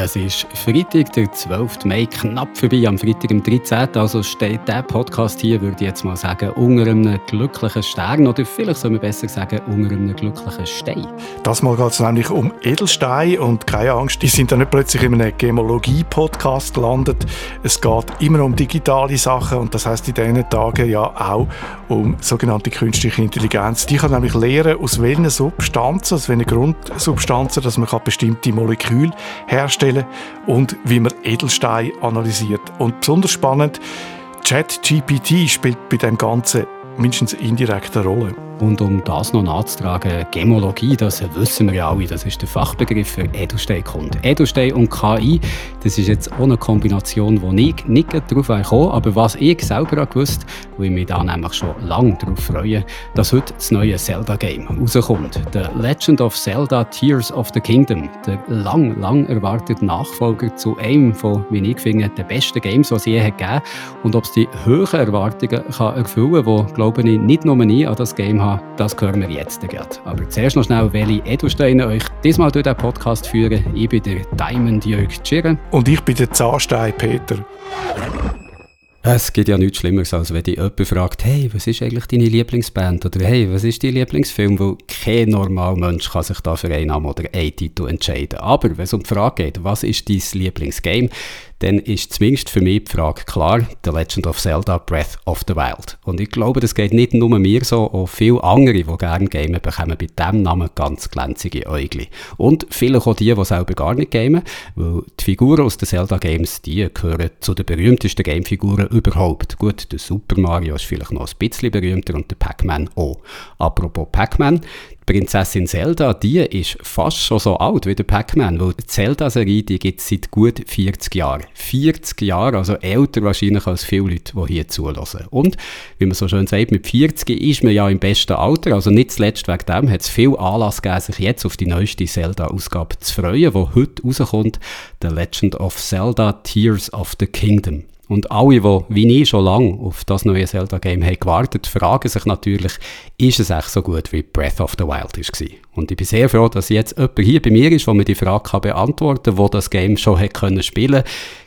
Es ist Freitag, der 12. Mai, knapp vorbei, am Freitag, am 13. Also steht der Podcast hier, würde ich jetzt mal sagen, unter einem glücklichen Stern oder vielleicht soll man besser sagen, unter einem glücklichen Stein. Das Mal geht es nämlich um Edelsteine und keine Angst, die sind da nicht plötzlich in einem Gemologie-Podcast gelandet. Es geht immer um digitale Sachen und das heißt in diesen Tagen ja auch um sogenannte künstliche Intelligenz. Die kann nämlich lernen, aus welchen Substanzen, aus welchen Grundsubstanzen, dass man bestimmte Moleküle herstellen herstellen und wie man Edelsteine analysiert. Und besonders spannend, ChatGPT spielt bei dem Ganzen mindestens indirekte Rolle. Und um das noch nachzutragen, Gemologie, das wissen wir ja alle, das ist der Fachbegriff für Edelsteinkunde. Edelstein und KI, das ist jetzt eine Kombination, wo ich nicht darauf komme, aber was ich selber gewusst, wo ich mich da nämlich schon lange darauf freue, dass heute das neue Zelda-Game rauskommt. The Legend of Zelda Tears of the Kingdom, der lang, lang erwartete Nachfolger zu einem von, wie ich finde, den besten Games, die es je gegeben Und ob es die hohen Erwartungen kann erfüllen kann, die, glaube ich, nicht nur ich an das Game habe, das hören wir jetzt gerade. Aber zuerst noch schnell, welche Edelsteine euch diesmal durch den Podcast führen. Ich bin der Diamond Jörg Tschirren. Und ich bin der Zahnstein Peter. Es gibt ja nichts Schlimmeres, als wenn dich jemand fragt, hey, was ist eigentlich deine Lieblingsband? Oder hey, was ist dein Lieblingsfilm? Weil kein normaler Mensch kann sich da für einen Namen oder einen Titel entscheiden. Aber wenn es um die Frage geht, was ist dein Lieblingsgame, dann ist zumindest für mich die Frage klar, The Legend of Zelda Breath of the Wild. Und ich glaube, das geht nicht nur mir so, auch viele andere, die gerne gamen, bekommen bei diesem Namen ganz glänzige Äugel. Und vielleicht auch die, die selber gar nicht gamen, weil die Figuren aus den Zelda Games, die gehören zu den berühmtesten Gamefiguren überhaupt. Gut, der Super Mario ist vielleicht noch ein bisschen berühmter und der Pac-Man auch. Apropos Pac-Man, Prinzessin Zelda, die ist fast schon so alt wie der Pac-Man, weil die Zelda-Serie, gibt es seit gut 40 Jahren. 40 Jahre, also älter wahrscheinlich als viele Leute, die hier zulassen. Und, wie man so schön sagt, mit 40 ist man ja im besten Alter, also nicht zuletzt wegen dem hat es viel Anlass gegeben, sich jetzt auf die neueste Zelda-Ausgabe zu freuen, die heute rauskommt, The Legend of Zelda Tears of the Kingdom. Und alle, die wie ich schon lange auf das neue Zelda-Game haben gewartet, fragen sich natürlich, ist es echt so gut wie Breath of the Wild war? Und ich bin sehr froh, dass jetzt jemand hier bei mir ist, der mir die Frage kann beantworten kann, der das Game schon hat können spielen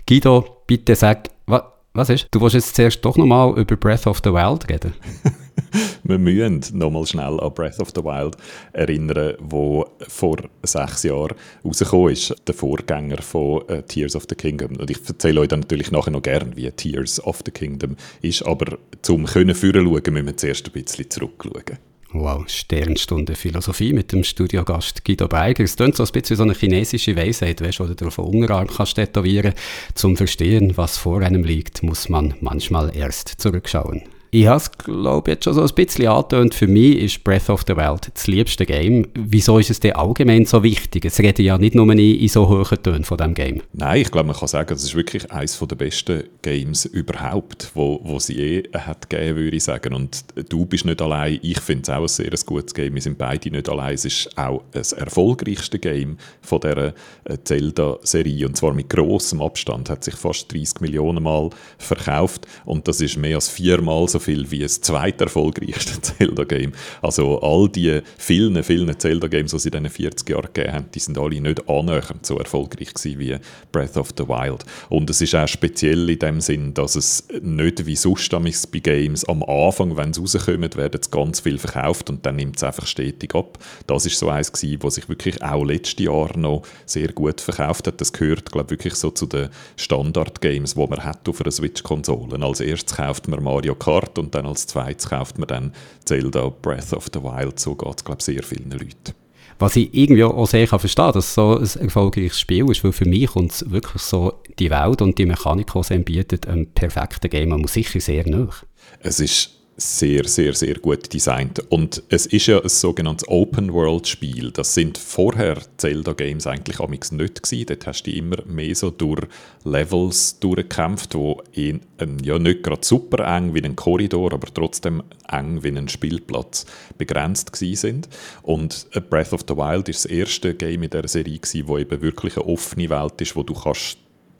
Guido, bitte sag, was, was ist? Du willst jetzt zuerst doch nochmal über Breath of the Wild reden? wir müssen nochmal schnell an Breath of the Wild erinnern, wo vor sechs Jahren rausgekommen ist, der Vorgänger von äh, Tears of the Kingdom. Und ich erzähle euch dann natürlich nachher noch gern, wie Tears of the Kingdom ist, aber zum können führen schauen, müssen wir zuerst ein bisschen zurückschauen. Wow, Sternstunde Philosophie mit dem Studiogast Guido Beiger. Es klingt so ein bisschen wie so eine chinesische Weisheit, weißt, oder du auf den Unterarm kannst tätowieren. Zum Verstehen, was vor einem liegt, muss man manchmal erst zurückschauen. Ich habe es, glaube jetzt schon so ein bisschen angetönt. Für mich ist Breath of the Wild das liebste Game. Wieso ist es denn allgemein so wichtig? Es redet ja nicht nur in so hohen Tönen von diesem Game. Nein, ich glaube, man kann sagen, es ist wirklich eines der besten Games überhaupt, wo, wo sie je hat gegeben, würde ich sagen. Und du bist nicht allein. Ich finde es auch ein sehr gutes Game. Wir sind beide nicht allein. Es ist auch das erfolgreichste Game von dieser äh, Zelda-Serie. Und zwar mit großem Abstand. Hat sich fast 30 Millionen Mal verkauft. Und das ist mehr als viermal so viel wie das zweiterfolgreichste Zelda-Game. Also all die vielen, vielen Zelda-Games, die es in diesen 40 Jahren gegeben haben, die sind alle nicht annähernd so erfolgreich gewesen wie Breath of the Wild. Und es ist auch speziell in dem Sinn, dass es nicht wie sonst bei Games am Anfang, wenn sie rauskommen, werden es ganz viel verkauft und dann nimmt es einfach stetig ab. Das ist so eins gewesen, was sich wirklich auch letztes Jahr noch sehr gut verkauft hat. Das gehört, glaube ich, wirklich so zu den Standard-Games, die man hat auf einer Switch-Konsole. Als erstes kauft man Mario Kart Start und dann als zweites kauft man dann Zelda Breath of the Wild. So geht es, glaube ich, sehr vielen Leuten. Was ich irgendwie auch sehr kann verstehen dass es so ein erfolgreiches Spiel ist, weil für mich kommt es wirklich so die Welt und die Mechanik, die es bietet, einem perfekten Game man muss sicher sehr nach. Es ist sehr, sehr, sehr gut designt. Und es ist ja ein sogenanntes Open-World-Spiel. Das sind vorher Zelda-Games eigentlich amigs nicht gewesen. Dort hast du immer mehr so durch Levels durchgekämpft, die in, ja nicht gerade super eng wie ein Korridor, aber trotzdem eng wie ein Spielplatz begrenzt gewesen sind. Und Breath of the Wild ist das erste Game in der Serie gewesen, wo eben wirklich eine offene Welt ist, wo du kannst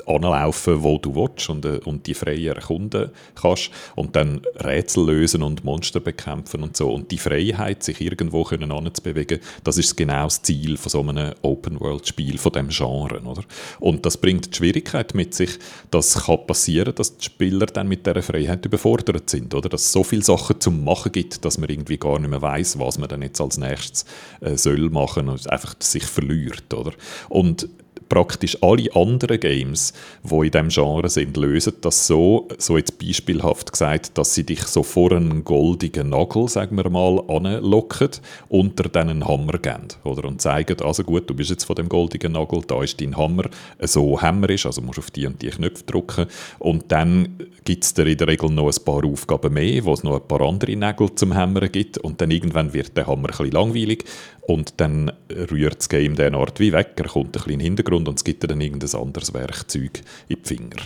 anlaufen, wo du willst und, äh, und die frei erkunden kannst und dann Rätsel lösen und Monster bekämpfen und so. Und die Freiheit, sich irgendwo können anzubewegen, das ist genau das Ziel von so einem Open-World-Spiel, von dem Genre. Oder? Und das bringt die Schwierigkeit mit sich, dass kann passieren, dass die Spieler dann mit dieser Freiheit überfordert sind. Oder? Dass es so viele Sachen zum Machen gibt, dass man irgendwie gar nicht mehr weiß, was man dann jetzt als nächstes äh, soll machen und einfach sich verliert. Oder? Und praktisch alle anderen Games, die in diesem Genre sind, lösen das so, so jetzt beispielhaft gesagt, dass sie dich so vor einen goldigen Nagel, sagen wir mal, anlocken, unter einen Hammer geben, oder? Und zeigen, also gut, du bist jetzt von dem goldigen Nagel, da ist dein Hammer, so hämmerisch, also musst du auf die und die Knöpfe drücken und dann gibt es dir in der Regel noch ein paar Aufgaben mehr, wo es noch ein paar andere Nägel zum Hämmern gibt und dann irgendwann wird der Hammer ein bisschen langweilig und dann rührt das Game den Art wie weg, er kommt ein bisschen Hintergrund und es gibt dann irgendein anderes Werkzeug in die Finger.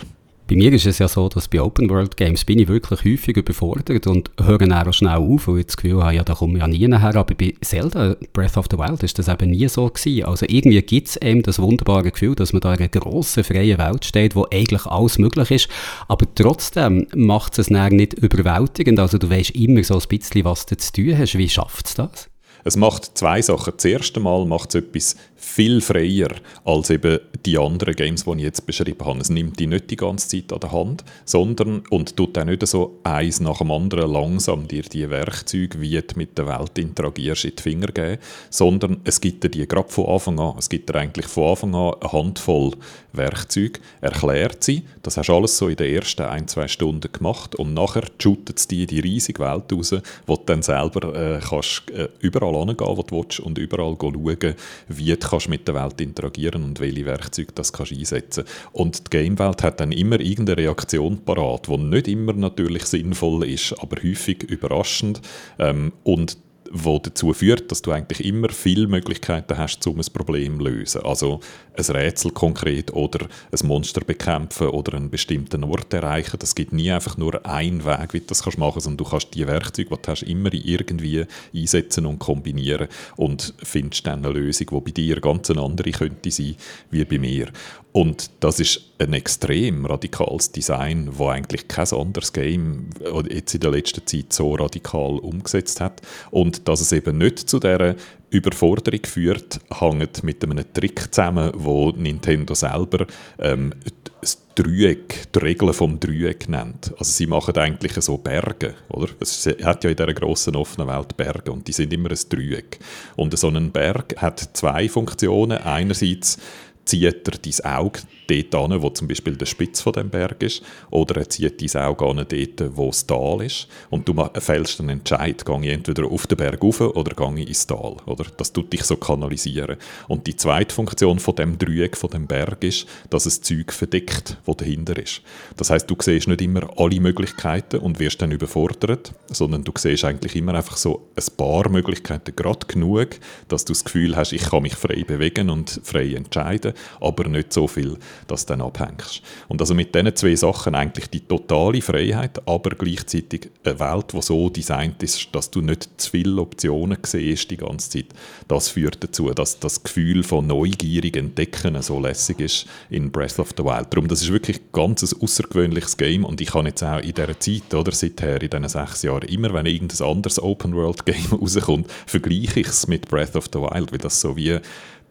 Bei mir ist es ja so, dass bei Open World Games bin ich wirklich häufig überfordert und höre dann auch schnell auf, weil ich das Gefühl habe, ja, da komme ich ja nie nachher. Aber bei Zelda Breath of the Wild ist das eben nie so gewesen. Also irgendwie gibt es eben das wunderbare Gefühl, dass man da in einer grossen, freien Welt steht, wo eigentlich alles möglich ist. Aber trotzdem macht es es nicht überwältigend. Also du weißt immer so ein bisschen, was du zu tun hast. Wie schafft es das? Es macht zwei Sachen. Das erste Mal macht es etwas viel freier als eben die anderen Games, die ich jetzt beschrieben habe. Es nimmt die nicht die ganze Zeit an der Hand, sondern und tut auch nicht so eins nach dem anderen langsam dir die Werkzeuge, wie du mit der Welt interagierst, in die Finger geben, sondern es gibt dir die gerade von Anfang an. Es gibt dir eigentlich von Anfang an eine Handvoll Werkzeuge, erklärt sie. Das hast du alles so in den ersten ein, zwei Stunden gemacht und nachher shootet es dir die riesige Welt raus, wo du dann selber äh, kannst, äh, überall hingehen, wo du willst und überall schauen, wie du kannst mit der Welt interagieren und welche Werkzeuge das kannst einsetzen. Und die Gamewelt hat dann immer irgendeine Reaktion parat, die nicht immer natürlich sinnvoll ist, aber häufig überraschend. Ähm, und wo dazu führt, dass du eigentlich immer viele Möglichkeiten hast, um ein Problem zu lösen. Also ein Rätsel konkret oder ein Monster bekämpfen oder einen bestimmten Ort erreichen. Das gibt nie einfach nur einen Weg, wie du das machen kannst, sondern du kannst die Werkzeuge, die du hast, immer irgendwie einsetzen und kombinieren und findest dann eine Lösung, die bei dir ganz eine andere könnte sein wie bei mir. Und das ist ein extrem radikales Design, wo eigentlich kein anderes Game jetzt in der letzten Zeit so radikal umgesetzt hat. Und dass es eben nicht zu dieser Überforderung führt, hängt mit einem Trick zusammen, wo Nintendo selber ähm, das Dreieck, die Regeln vom Dreieck nennt. Also sie machen eigentlich so Berge, oder? Es hat ja in dieser grossen offenen Welt Berge und die sind immer ein Dreieck. Und so ein Berg hat zwei Funktionen. Einerseits zieht er dein Auge dort an, wo zum Beispiel der Spitz von dem Berg ist, oder er zieht dein Auge an dort, wo das Tal ist. Und du fällst einen Entscheid, gehe ich entweder auf den Berg rauf oder gehe ich ins Tal. Oder? Das tut dich so kanalisieren. Und die zweite Funktion von dem Dreieck, von dem Berg ist, dass es Zeug verdeckt, wo dahinter ist. Das heißt, du siehst nicht immer alle Möglichkeiten und wirst dann überfordert, sondern du siehst eigentlich immer einfach so ein paar Möglichkeiten, gerade genug, dass du das Gefühl hast, ich kann mich frei bewegen und frei entscheiden, aber nicht so viel, dass du dann abhängst. Und also mit diesen zwei Sachen eigentlich die totale Freiheit, aber gleichzeitig eine Welt, die so designt ist, dass du nicht zu viele Optionen siehst die ganze Zeit. Das führt dazu, dass das Gefühl von neugierig entdecken so lässig ist in Breath of the Wild. Darum, das ist wirklich ein ganz außergewöhnliches Game und ich habe jetzt auch in dieser Zeit, oder seither in diesen sechs Jahren, immer wenn irgendein anderes Open-World-Game rauskommt, vergleiche ich es mit Breath of the Wild, weil das so wie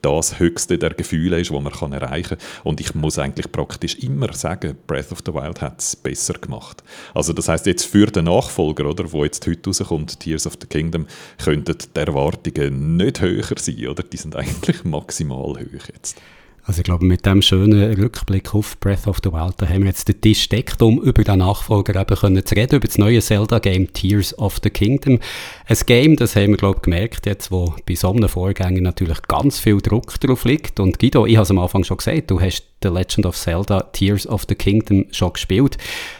das höchste der Gefühle ist, was man erreichen kann. Und ich muss eigentlich praktisch immer sagen, Breath of the Wild hat es besser gemacht. Also das heißt jetzt für den Nachfolger, oder, wo jetzt heute rauskommt, Tears of the Kingdom, könnten die Erwartungen nicht höher sein, oder? Die sind eigentlich maximal hoch jetzt. Also ich glaube, mit dem schönen Rückblick auf Breath of the Wild, da haben wir jetzt den Tisch deckt, um über den Nachfolger eben können zu reden, über das neue Zelda-Game Tears of the Kingdom. Ein Game, das haben wir, glaube ich, gemerkt jetzt, wo bei so einem Vorgänger natürlich ganz viel Druck drauf liegt. Und Guido, ich habe es am Anfang schon gesagt, du hast The Legend of Zelda Tears of the Kingdom schon gespielt.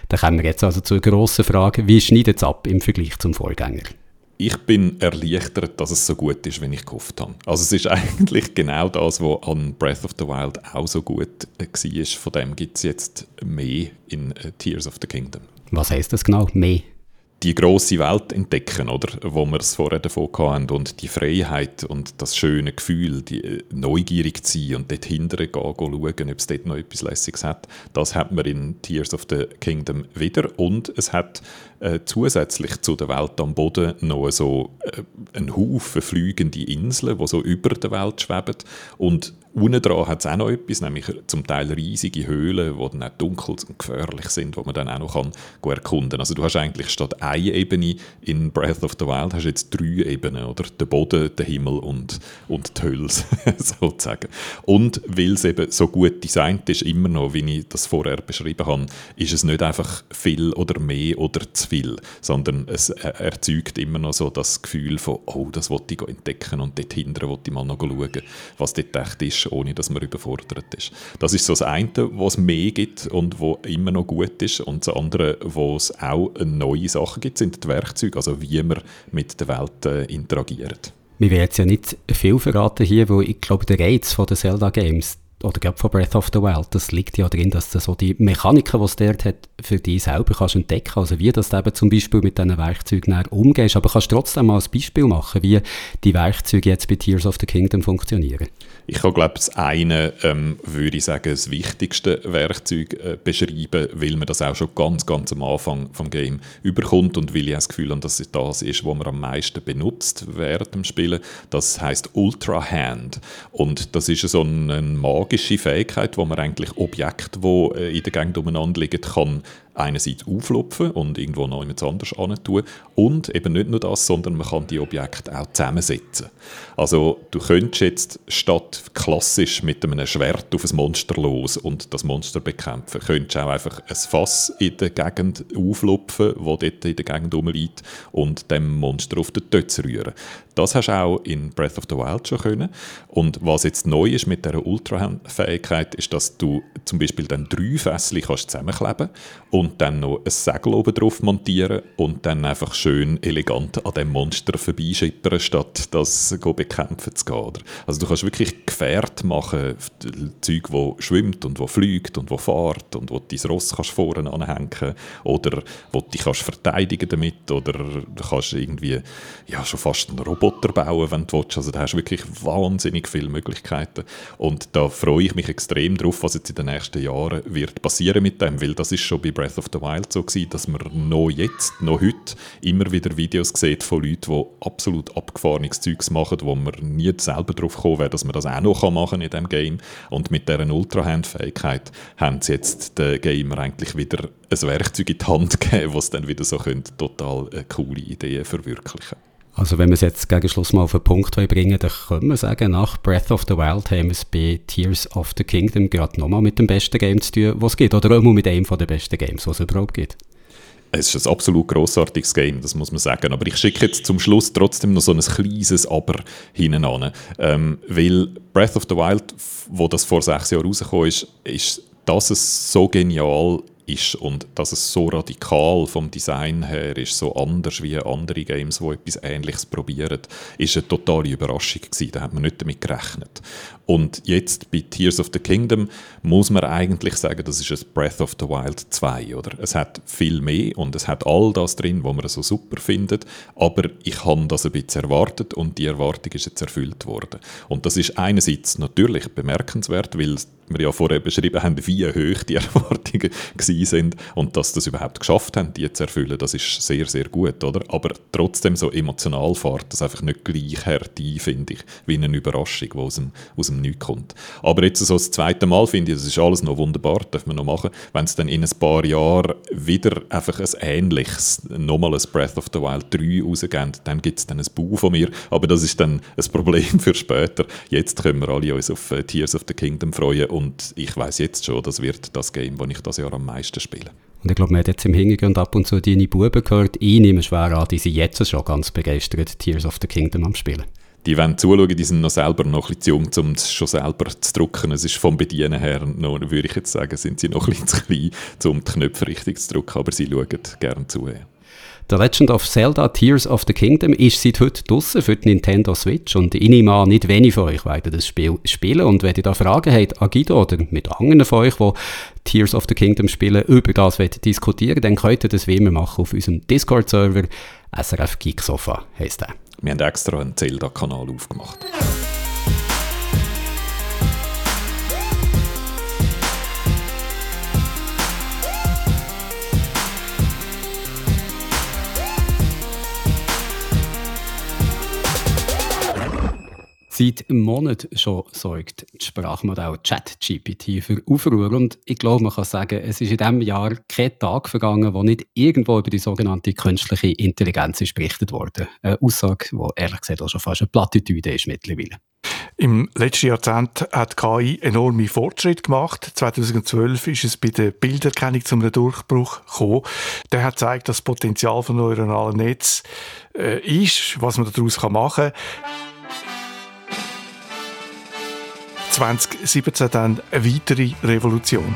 Da kommen wir jetzt also zur grossen Frage, wie schneidet es ab im Vergleich zum Vorgänger? Ich bin erleichtert, dass es so gut ist, wenn ich gehofft habe. Also es ist eigentlich genau das, was an Breath of the Wild auch so gut äh, war. Von dem gibt es jetzt mehr in äh, Tears of the Kingdom. Was heißt das genau, mehr? Die große Welt entdecken, oder? Wo wir es vorher davon hatten. Und die Freiheit und das schöne Gefühl, die äh, neugierig zu sein und dort hinterher gehen, schauen, ob es dort noch etwas Lässiges hat, das hat man in Tears of the Kingdom wieder. Und es hat äh, zusätzlich zu der Welt am Boden noch so äh, einen Haufen fliegende Inseln, die so über der Welt schweben. Und Unten dran hat es auch noch etwas, nämlich zum Teil riesige Höhlen, die dann auch dunkel und gefährlich sind, wo man dann auch noch kann erkunden kann. Also du hast eigentlich statt einer Ebene in Breath of the Wild hast jetzt drei Ebenen, oder? Der Boden, der Himmel und, und die Hölle, sozusagen. Und weil es eben so gut designt ist, immer noch, wie ich das vorher beschrieben habe, ist es nicht einfach viel oder mehr oder zu viel, sondern es erzeugt immer noch so das Gefühl von, oh, das wollte ich entdecken und dort hinten wollte ich mal noch schauen, was dort echt ist ohne dass man überfordert ist. Das ist so das eine, was mehr gibt und wo immer noch gut ist. Und das andere, wo es auch neue Sachen gibt, sind die Werkzeuge, also wie man mit der Welt äh, interagiert. Wir werden jetzt ja nicht viel verraten hier, weil ich glaube, der Reiz von den Zelda-Games, oder gerade von Breath of the Wild, das liegt ja drin, dass du so die Mechaniken, die es dort hat, für dich selber kannst entdecken. Also wie das eben zum Beispiel mit diesen Werkzeugen umgehst. Aber kannst trotzdem mal ein Beispiel machen, wie die Werkzeuge jetzt bei Tears of the Kingdom funktionieren. Ich kann, glaube das eine, ähm, würde ich sagen, das wichtigste Werkzeug äh, beschreiben, weil man das auch schon ganz, ganz am Anfang vom Game überkommt und weil ich das Gefühl habe, dass es das ist, was man am meisten benutzt während dem Spielen. Das heißt Ultra Hand. Und das ist so eine magische Fähigkeit, wo man eigentlich Objekte, die äh, in der Gegend umeinander liegen, kann einerseits auflupfen und irgendwo noch jemand anders tun und eben nicht nur das, sondern man kann die Objekte auch zusammensetzen. Also du könntest jetzt statt klassisch mit einem Schwert auf ein Monster los und das Monster bekämpfen, könntest auch einfach ein Fass in der Gegend auflupfen, wo dort in der Gegend rumliegt und dem Monster auf den Tötz rühren. Das hast du auch in Breath of the Wild schon können. Und was jetzt neu ist mit dieser Ultra-Fähigkeit, ist, dass du zum Beispiel dann drei Fässchen zusammenkleben und und dann noch ein Segel oben drauf montieren und dann einfach schön elegant an dem Monster vorbeischippern, statt das bekämpfen zu gehen. Also du kannst wirklich Gefährt machen, Zeug, wo schwimmt und wo fliegt und wo fährt und wo dein Ross kannst vorne anhängen oder wo du dich kannst verteidigen damit oder du kannst irgendwie ja, schon fast einen Roboter bauen, wenn du willst. Also da hast du wirklich wahnsinnig viele Möglichkeiten und da freue ich mich extrem drauf, was jetzt in den nächsten Jahren wird passieren mit dem, weil das ist schon bei Breath of the Wild so gewesen, dass man noch jetzt, noch heute immer wieder Videos sieht von Leuten, die absolut abgefahrenes Zeugs machen, wo man nie selber drauf gekommen wäre, dass man das auch noch machen in diesem Game. Und mit dieser Ultra-Hand-Fähigkeit haben sie jetzt den Gamer eigentlich wieder ein Werkzeug in die Hand gegeben, was dann wieder so könnte, total eine coole Ideen verwirklichen also wenn wir es jetzt gegen Schluss mal auf den Punkt bringen dann können wir sagen, nach Breath of the Wild haben wir es bei Tears of the Kingdom gerade nochmal mit dem besten Game zu tun, was es gibt. Oder auch mit einem der besten Games, was es überhaupt gibt. Es ist ein absolut grossartiges Game, das muss man sagen. Aber ich schicke jetzt zum Schluss trotzdem noch so ein kleines Aber hinten an. Ähm, weil Breath of the Wild, wo das vor sechs Jahren rausgekommen ist, ist das es so genial ist und dass es so radikal vom Design her ist, so anders wie andere Games, die etwas Ähnliches probieren, ist eine totale Überraschung gewesen. Da hat man nicht damit gerechnet. Und jetzt bei Tears of the Kingdom muss man eigentlich sagen, das ist ein Breath of the Wild 2, oder? Es hat viel mehr und es hat all das drin, was man so super findet, aber ich habe das ein bisschen erwartet und die Erwartung ist jetzt erfüllt worden. Und das ist einerseits natürlich bemerkenswert, weil wir ja vorher beschrieben haben, wie hoch die Erwartungen sind und dass das überhaupt geschafft haben, die zu erfüllen, das ist sehr, sehr gut, oder? Aber trotzdem so emotional fährt das einfach nicht gleich ein, finde ich, wie eine Überraschung, die aus dem, aus dem Nichts kommt. Aber jetzt so das zweite Mal finde ich, das ist alles noch wunderbar, darf man noch machen, wenn es dann in ein paar Jahren wieder einfach ein ähnliches, nochmal ein Breath of the Wild 3 rausgeht, dann gibt es dann ein Bau von mir, aber das ist dann ein Problem für später. Jetzt können wir alle uns auf äh, Tears of the Kingdom freuen und ich weiß jetzt schon, das wird das Game, das ich das Jahr am meisten spiele. Und ich glaube, man hat jetzt im Hintergrund ab und zu deine Buben gehört. Ich nehme schwer an, die sind jetzt schon ganz begeistert, Tears of the Kingdom am Spielen. Die wollen zuschauen, die sind noch selber noch ein bisschen zu jung, um es schon selber zu drucken. Es ist vom Bedienen her, noch, würde ich jetzt sagen, sind sie noch ein bisschen zu klein, um die Knöpfe richtig zu drücken, aber sie schauen gerne zu. The Legend of Zelda Tears of the Kingdom ist seit heute draussen für die Nintendo Switch und ich nehme an, nicht wenige von euch werden das Spiel spielen und wenn ihr da Fragen habt an Guido oder mit anderen von euch, die Tears of the Kingdom spielen, über das diskutieren dann könnt ihr das wie immer machen auf unserem Discord-Server SRF Geek Sofa heisst der. Wir haben extra einen Zelda-Kanal aufgemacht. Seit einem Monat schon sorgt das Sprachmodell ChatGPT für Aufruhr. Und ich glaube, man kann sagen, es ist in diesem Jahr kein Tag vergangen, wo nicht irgendwo über die sogenannte künstliche Intelligenz berichtet wurde. Eine Aussage, die ehrlich gesagt auch schon fast eine Plattitüde ist mittlerweile. Im letzten Jahrzehnt hat KI enorme Fortschritte gemacht. 2012 ist es bei der Bilderkennung zu einem Durchbruch gekommen. Der hat gezeigt, dass das Potenzial von neuronalen Netz äh, ist, was man daraus machen kann. 2017 dann eine weitere Revolution.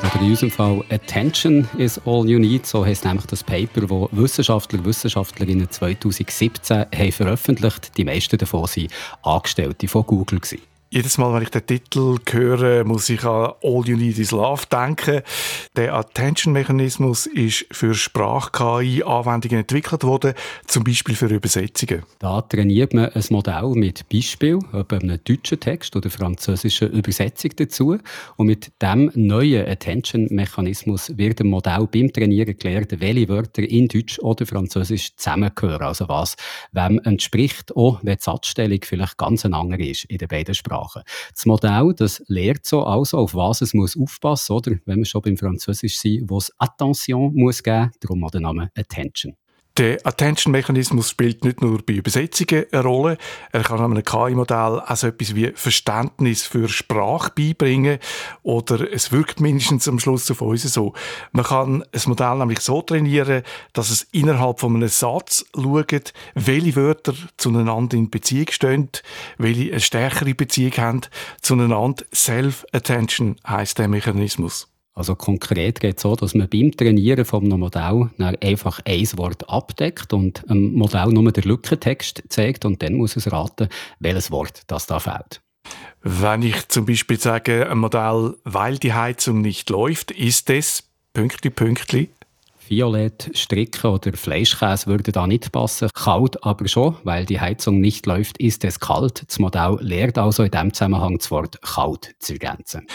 Oder in unserem Fall Attention is all you need, so heißt nämlich das Paper, das Wissenschaftler und Wissenschaftlerinnen 2017 haben veröffentlicht. Die meisten davon waren Angestellte von Google. Gewesen. Jedes Mal, wenn ich den Titel höre, muss ich an All You Need Is Love denken. Der Attention-Mechanismus ist für Sprach-KI-Anwendungen entwickelt worden, zum Beispiel für Übersetzungen. Da trainiert man ein Modell mit Beispiel, etwa einem deutschen Text oder französischen Übersetzung dazu. Und mit diesem neuen Attention-Mechanismus wird dem Modell beim Trainieren gelernt, welche Wörter in Deutsch oder Französisch zusammengehören. Also was wem entspricht, auch wenn die Satzstellung vielleicht ganz eine andere ist in den beiden Sprachen. Sprachen. Das Modell das lehrt so also, auf was es muss aufpassen oder wenn wir schon beim Französisch sind, wo es Attention muss geben, darum auch der Name Attention. Der Attention-Mechanismus spielt nicht nur bei Übersetzungen eine Rolle. Er kann einem KI-Modell auch so etwas wie Verständnis für Sprache beibringen. Oder es wirkt mindestens am Schluss auf uns so. Man kann ein Modell nämlich so trainieren, dass es innerhalb von einem Satz schaut, welche Wörter zueinander in Beziehung stehen, welche eine stärkere Beziehung haben zueinander. Self-Attention heisst der Mechanismus. Also konkret geht es so, dass man beim Trainieren von einem Modell einfach ein Wort abdeckt und dem Modell nur den Lückentext zeigt und dann muss es raten, welches Wort das da fehlt. Wenn ich zum Beispiel sage, ein Modell, weil die Heizung nicht läuft, ist es Pünktli, Pünktli. Violett, Stricken oder Fleischkäse würde da nicht passen. Kalt aber schon, weil die Heizung nicht läuft, ist es kalt. Das Modell lehrt also in diesem Zusammenhang das Wort kalt zu ergänzen.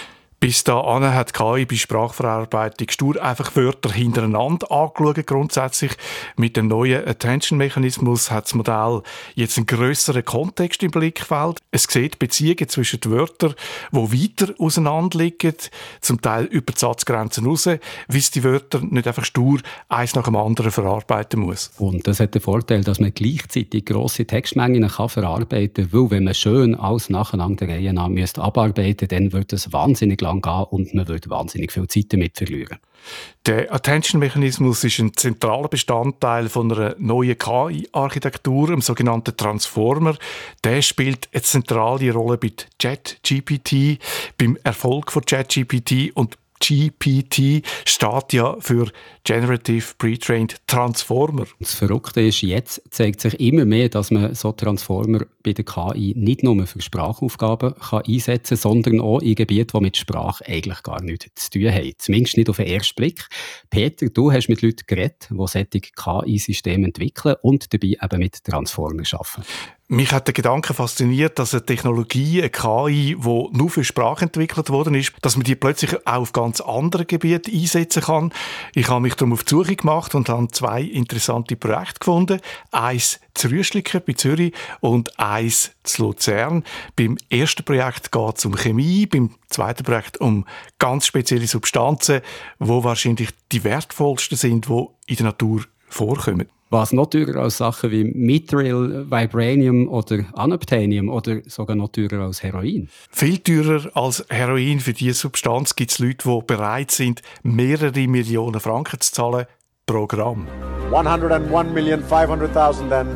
Bis dahin hat KI bei Sprachverarbeitung stur einfach Wörter hintereinander angeschaut. Grundsätzlich mit dem neuen Attention-Mechanismus hat das Modell jetzt einen grösseren Kontext im Blickfeld. Es sieht Beziehungen zwischen den Wörtern, die weiter auseinander liegen, zum Teil über die Satzgrenzen raus, wie es die Wörter nicht einfach stur eins nach dem anderen verarbeiten muss. Und das hat den Vorteil, dass man gleichzeitig grosse Textmengen kann verarbeiten kann, weil wenn man schön alles nacheinander der Reihe nach müsste abarbeiten, dann wird es wahnsinnig lang lang gehen und man würde wahnsinnig viel Zeit damit verlieren. Der Attention-Mechanismus ist ein zentraler Bestandteil von einer neuen KI-Architektur, dem sogenannten Transformer. Der spielt eine zentrale Rolle bei ChatGPT, beim Erfolg von ChatGPT und GPT steht ja für Generative Pre-Trained Transformer. Das Verrückte ist, jetzt zeigt sich immer mehr, dass man so Transformer bei der KI nicht nur für Sprachaufgaben kann einsetzen kann, sondern auch in Gebieten, die mit Sprache eigentlich gar nichts zu tun haben. Zumindest nicht auf den ersten Blick. Peter, du hast mit Leuten geredet, die solche KI-Systeme entwickeln und dabei eben mit Transformer arbeiten. Mich hat der Gedanke fasziniert, dass eine Technologie, eine KI, die nur für Sprache entwickelt worden ist, dass man die plötzlich auch auf ganz anderen Gebieten einsetzen kann. Ich habe mich darum auf die Suche gemacht und habe zwei interessante Projekte gefunden. Eins zu Rüschliken bei Zürich und eins zu Luzern. Beim ersten Projekt geht es um Chemie, beim zweiten Projekt um ganz spezielle Substanzen, wo wahrscheinlich die wertvollsten sind, die in der Natur vorkommen was noch teurer als Sachen wie Mithril, Vibranium oder Anaptenium oder sogar noch teurer als Heroin? Viel teurer als Heroin für diese Substanz gibt es Leute, die bereit sind, mehrere Millionen Franken zu zahlen pro Gramm. 101,500,000 then.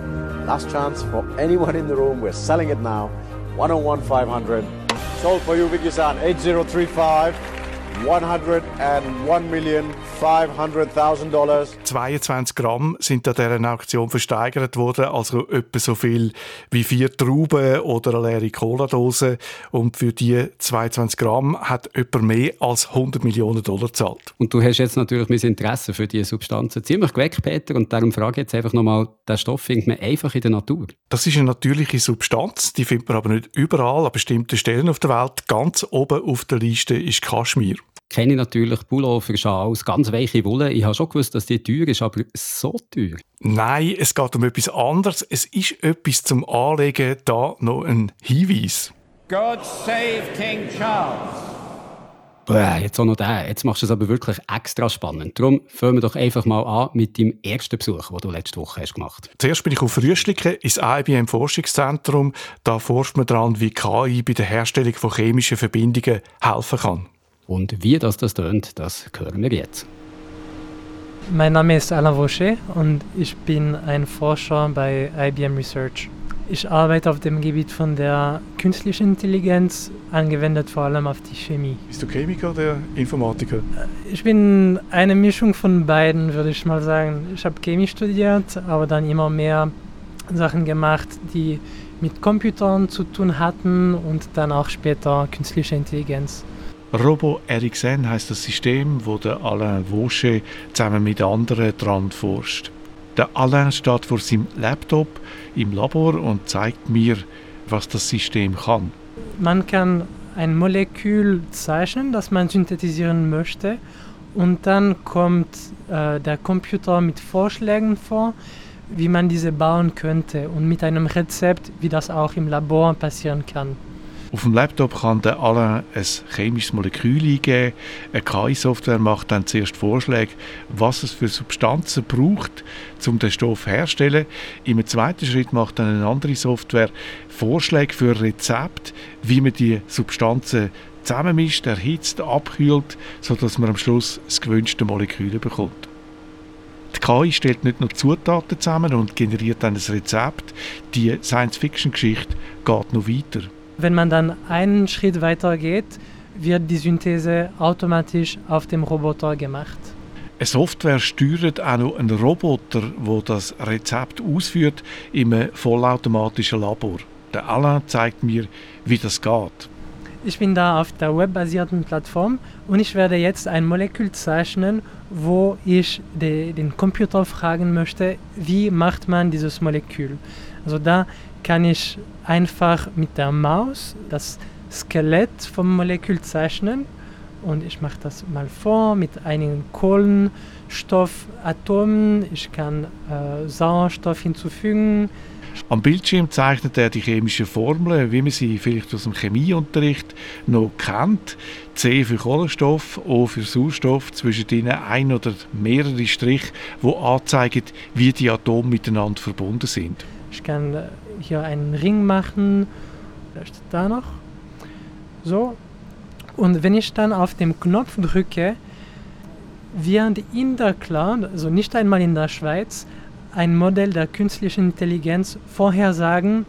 Last chance for anyone in the room. We're selling it now. 101,500. Sold for you, Vicky-san. 8035. $101,500,000. 22 Gramm sind an dieser Auktion versteigert worden, also etwa so viel wie vier Trauben oder eine leere Cola-Dose. Und für die 22 Gramm hat jemand mehr als 100 Millionen Dollar gezahlt. Und du hast jetzt natürlich mein Interesse für diese Substanzen ziemlich geweckt, Peter, und darum frage ich jetzt einfach nochmal, den Stoff findet man einfach in der Natur? Das ist eine natürliche Substanz, die findet man aber nicht überall, an bestimmten Stellen auf der Welt. Ganz oben auf der Liste ist Kaschmir kenne ich natürlich Pullover Schals, ganz weiche Wolle. Ich habe schon gewusst, dass die teuer ist, aber so teuer. Nein, es geht um etwas anderes. Es ist etwas zum Anlegen, da noch ein Hinweis. God save King Charles. Bäh, jetzt auch noch der. Jetzt machst du es aber wirklich extra spannend. Darum fangen wir doch einfach mal an mit deinem ersten Besuch, den du letzte Woche hast gemacht Zuerst bin ich auf Rüschliken ins IBM Forschungszentrum. Da forscht man daran, wie KI bei der Herstellung von chemischen Verbindungen helfen kann. Und wie das das tönt, das hören wir jetzt. Mein Name ist Alain Vaucher und ich bin ein Forscher bei IBM Research. Ich arbeite auf dem Gebiet von der künstlichen Intelligenz, angewendet vor allem auf die Chemie. Bist du Chemiker oder Informatiker? Ich bin eine Mischung von beiden, würde ich mal sagen. Ich habe Chemie studiert, aber dann immer mehr Sachen gemacht, die mit Computern zu tun hatten und dann auch später künstliche Intelligenz. Robo Ericsson heißt das System, wo der Alain Vaucher zusammen mit anderen dran forscht. Der Alain steht vor seinem Laptop im Labor und zeigt mir, was das System kann. Man kann ein Molekül zeichnen, das man synthetisieren möchte, und dann kommt äh, der Computer mit Vorschlägen vor, wie man diese bauen könnte und mit einem Rezept, wie das auch im Labor passieren kann. Auf dem Laptop kann der Alain ein chemisches Molekül eingeben. Eine KI-Software macht dann zuerst Vorschläge, was es für Substanzen braucht, um den Stoff herzustellen. Im zweiten Schritt macht dann eine andere Software Vorschläge für Rezepte, wie man die Substanzen zusammenmischt, erhitzt, abkühlt, sodass man am Schluss das gewünschte Molekül bekommt. Die KI stellt nicht nur Zutaten zusammen und generiert dann ein Rezept. Die Science-Fiction-Geschichte geht noch weiter. Wenn man dann einen Schritt weiter geht, wird die Synthese automatisch auf dem Roboter gemacht. Eine Software steuert auch noch einen Roboter, der das Rezept ausführt, im vollautomatischen Labor. Der Alain zeigt mir, wie das geht. Ich bin da auf der webbasierten Plattform und ich werde jetzt ein Molekül zeichnen, wo ich de, den Computer fragen möchte, wie macht man dieses Molekül. Also da kann ich einfach mit der Maus das Skelett vom Molekül zeichnen und ich mache das mal vor mit einigen Kohlenstoffatomen. Ich kann äh, Sauerstoff hinzufügen. Am Bildschirm zeichnet er die chemischen Formeln, wie man sie vielleicht aus dem Chemieunterricht noch kennt. C für Kohlenstoff, O für Sauerstoff, zwischen ihnen ein oder mehrere Striche, die anzeigen, wie die Atome miteinander verbunden sind. Ich kann hier einen Ring machen, vielleicht da noch. So. Und wenn ich dann auf den Knopf drücke, wird in der Cloud, also nicht einmal in der Schweiz, ein Modell der künstlichen Intelligenz vorhersagen,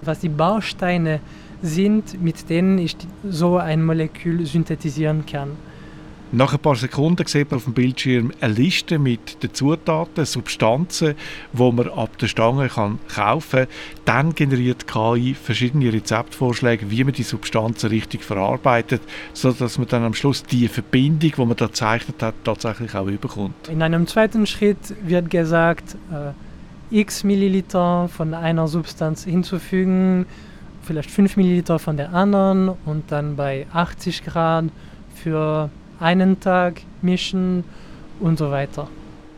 was die Bausteine sind, mit denen ich so ein Molekül synthetisieren kann. Nach ein paar Sekunden sieht man auf dem Bildschirm eine Liste mit den Zutaten, Substanzen, die man ab der Stange kann kaufen kann. Dann generiert KI verschiedene Rezeptvorschläge, wie man die Substanzen richtig verarbeitet, sodass man dann am Schluss die Verbindung, die man da gezeichnet hat, tatsächlich auch überkommt. In einem zweiten Schritt wird gesagt, äh, x Milliliter von einer Substanz hinzufügen, vielleicht 5 Milliliter von der anderen und dann bei 80 Grad für einen Tag mischen und so weiter.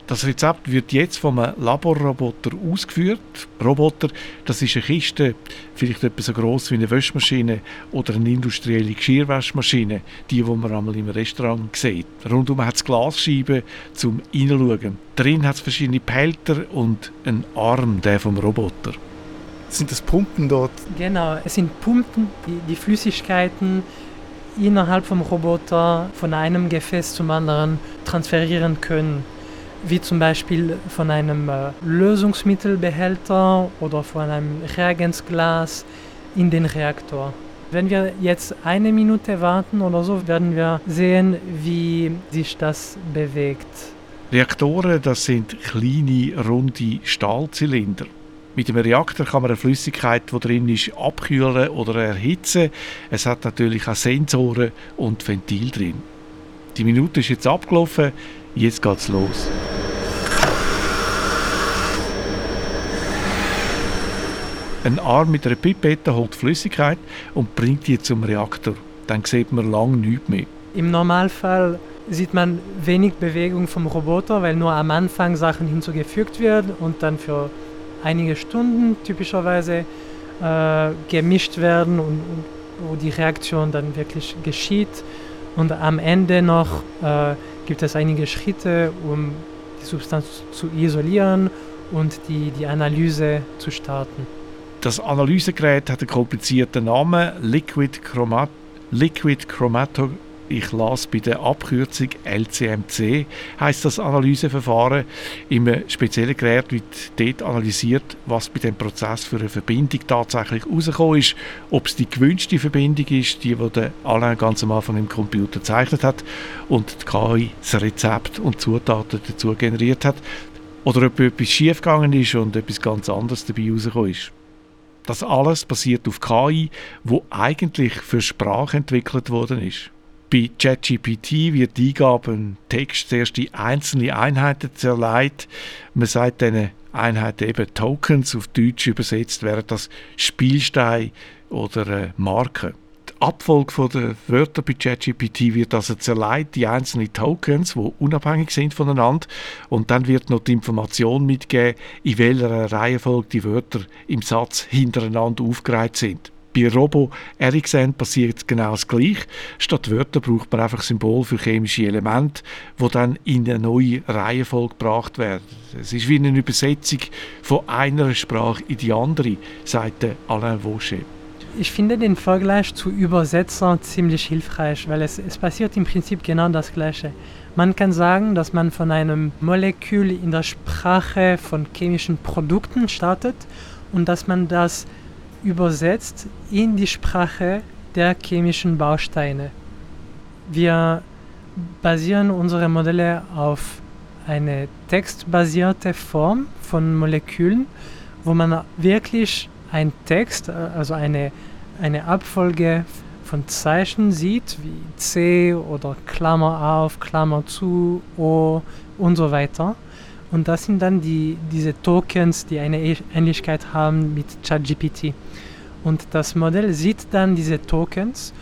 Das Rezept wird jetzt vom Laborroboter ausgeführt. Roboter, das ist eine Kiste, vielleicht etwa so groß wie eine Wäschmaschine oder eine industrielle Geschirrwaschmaschine, die, die man einmal im Restaurant sieht. Rundum hat es Glasscheiben zum Hineinschauen. Drin hat es verschiedene Behälter und einen Arm, der vom Roboter. Sind das Pumpen dort? Genau, es sind Pumpen, die, die Flüssigkeiten innerhalb vom Roboter von einem Gefäß zum anderen transferieren können, wie zum Beispiel von einem äh, Lösungsmittelbehälter oder von einem Reagenzglas in den Reaktor. Wenn wir jetzt eine Minute warten oder so, werden wir sehen, wie sich das bewegt. Reaktoren, das sind kleine, runde Stahlzylinder. Mit einem Reaktor kann man eine Flüssigkeit, die drin ist, abkühlen oder erhitzen. Es hat natürlich auch Sensoren und Ventil drin. Die Minute ist jetzt abgelaufen, jetzt geht's los. Ein Arm mit einer Pipette holt Flüssigkeit und bringt die zum Reaktor. Dann sieht man lange nichts mehr. Im Normalfall sieht man wenig Bewegung vom Roboter, weil nur am Anfang Sachen hinzugefügt werden und dann für einige Stunden typischerweise äh, gemischt werden und, und, wo die Reaktion dann wirklich geschieht. Und am Ende noch äh, gibt es einige Schritte, um die Substanz zu isolieren und die, die Analyse zu starten. Das Analysegerät hat einen komplizierten Namen, Liquid, Chromat Liquid Chromato ich las bei der Abkürzung LCMC, heißt das Analyseverfahren. Im speziellen Gerät wird dort analysiert, was bei dem Prozess für eine Verbindung tatsächlich rausgekommen ist. Ob es die gewünschte Verbindung ist, die, die der Alain ganz am Anfang im Computer gezeichnet hat und die KI das Rezept und Zutaten dazu generiert hat. Oder ob etwas schiefgegangen ist und etwas ganz anderes dabei rausgekommen ist. Das alles basiert auf KI, wo eigentlich für Sprache entwickelt worden ist. Bei ChatGPT wird die Eingabe ein Text zuerst in einzelne Einheiten zerlegt. Man sagt diesen Einheiten eben Tokens, auf Deutsch übersetzt wären das Spielsteine oder äh, Marken. Die Abfolge der Wörter bei ChatGPT wird also zerlegt in einzelne Tokens, die unabhängig sind voneinander. Und dann wird noch die Information mitgegeben, in welcher Reihenfolge die Wörter im Satz hintereinander aufgereiht sind. Bei Robo Ericsson passiert genau das Gleiche. Statt Wörter braucht man einfach Symbol für chemische Elemente, die dann in eine neue Reihenfolge gebracht werden. Es ist wie eine Übersetzung von einer Sprache in die andere, sagt Alain Vaucher. Ich finde den Vergleich zu Übersetzern ziemlich hilfreich, weil es, es passiert im Prinzip genau das Gleiche. Man kann sagen, dass man von einem Molekül in der Sprache von chemischen Produkten startet und dass man das übersetzt in die Sprache der chemischen Bausteine. Wir basieren unsere Modelle auf eine textbasierte Form von Molekülen, wo man wirklich ein Text, also eine, eine Abfolge von Zeichen sieht, wie C oder Klammer auf, Klammer zu, O und so weiter. Und das sind dann die, diese Tokens, die eine Ähnlichkeit haben mit ChatGPT. Und das Modell sieht dann diese Tokens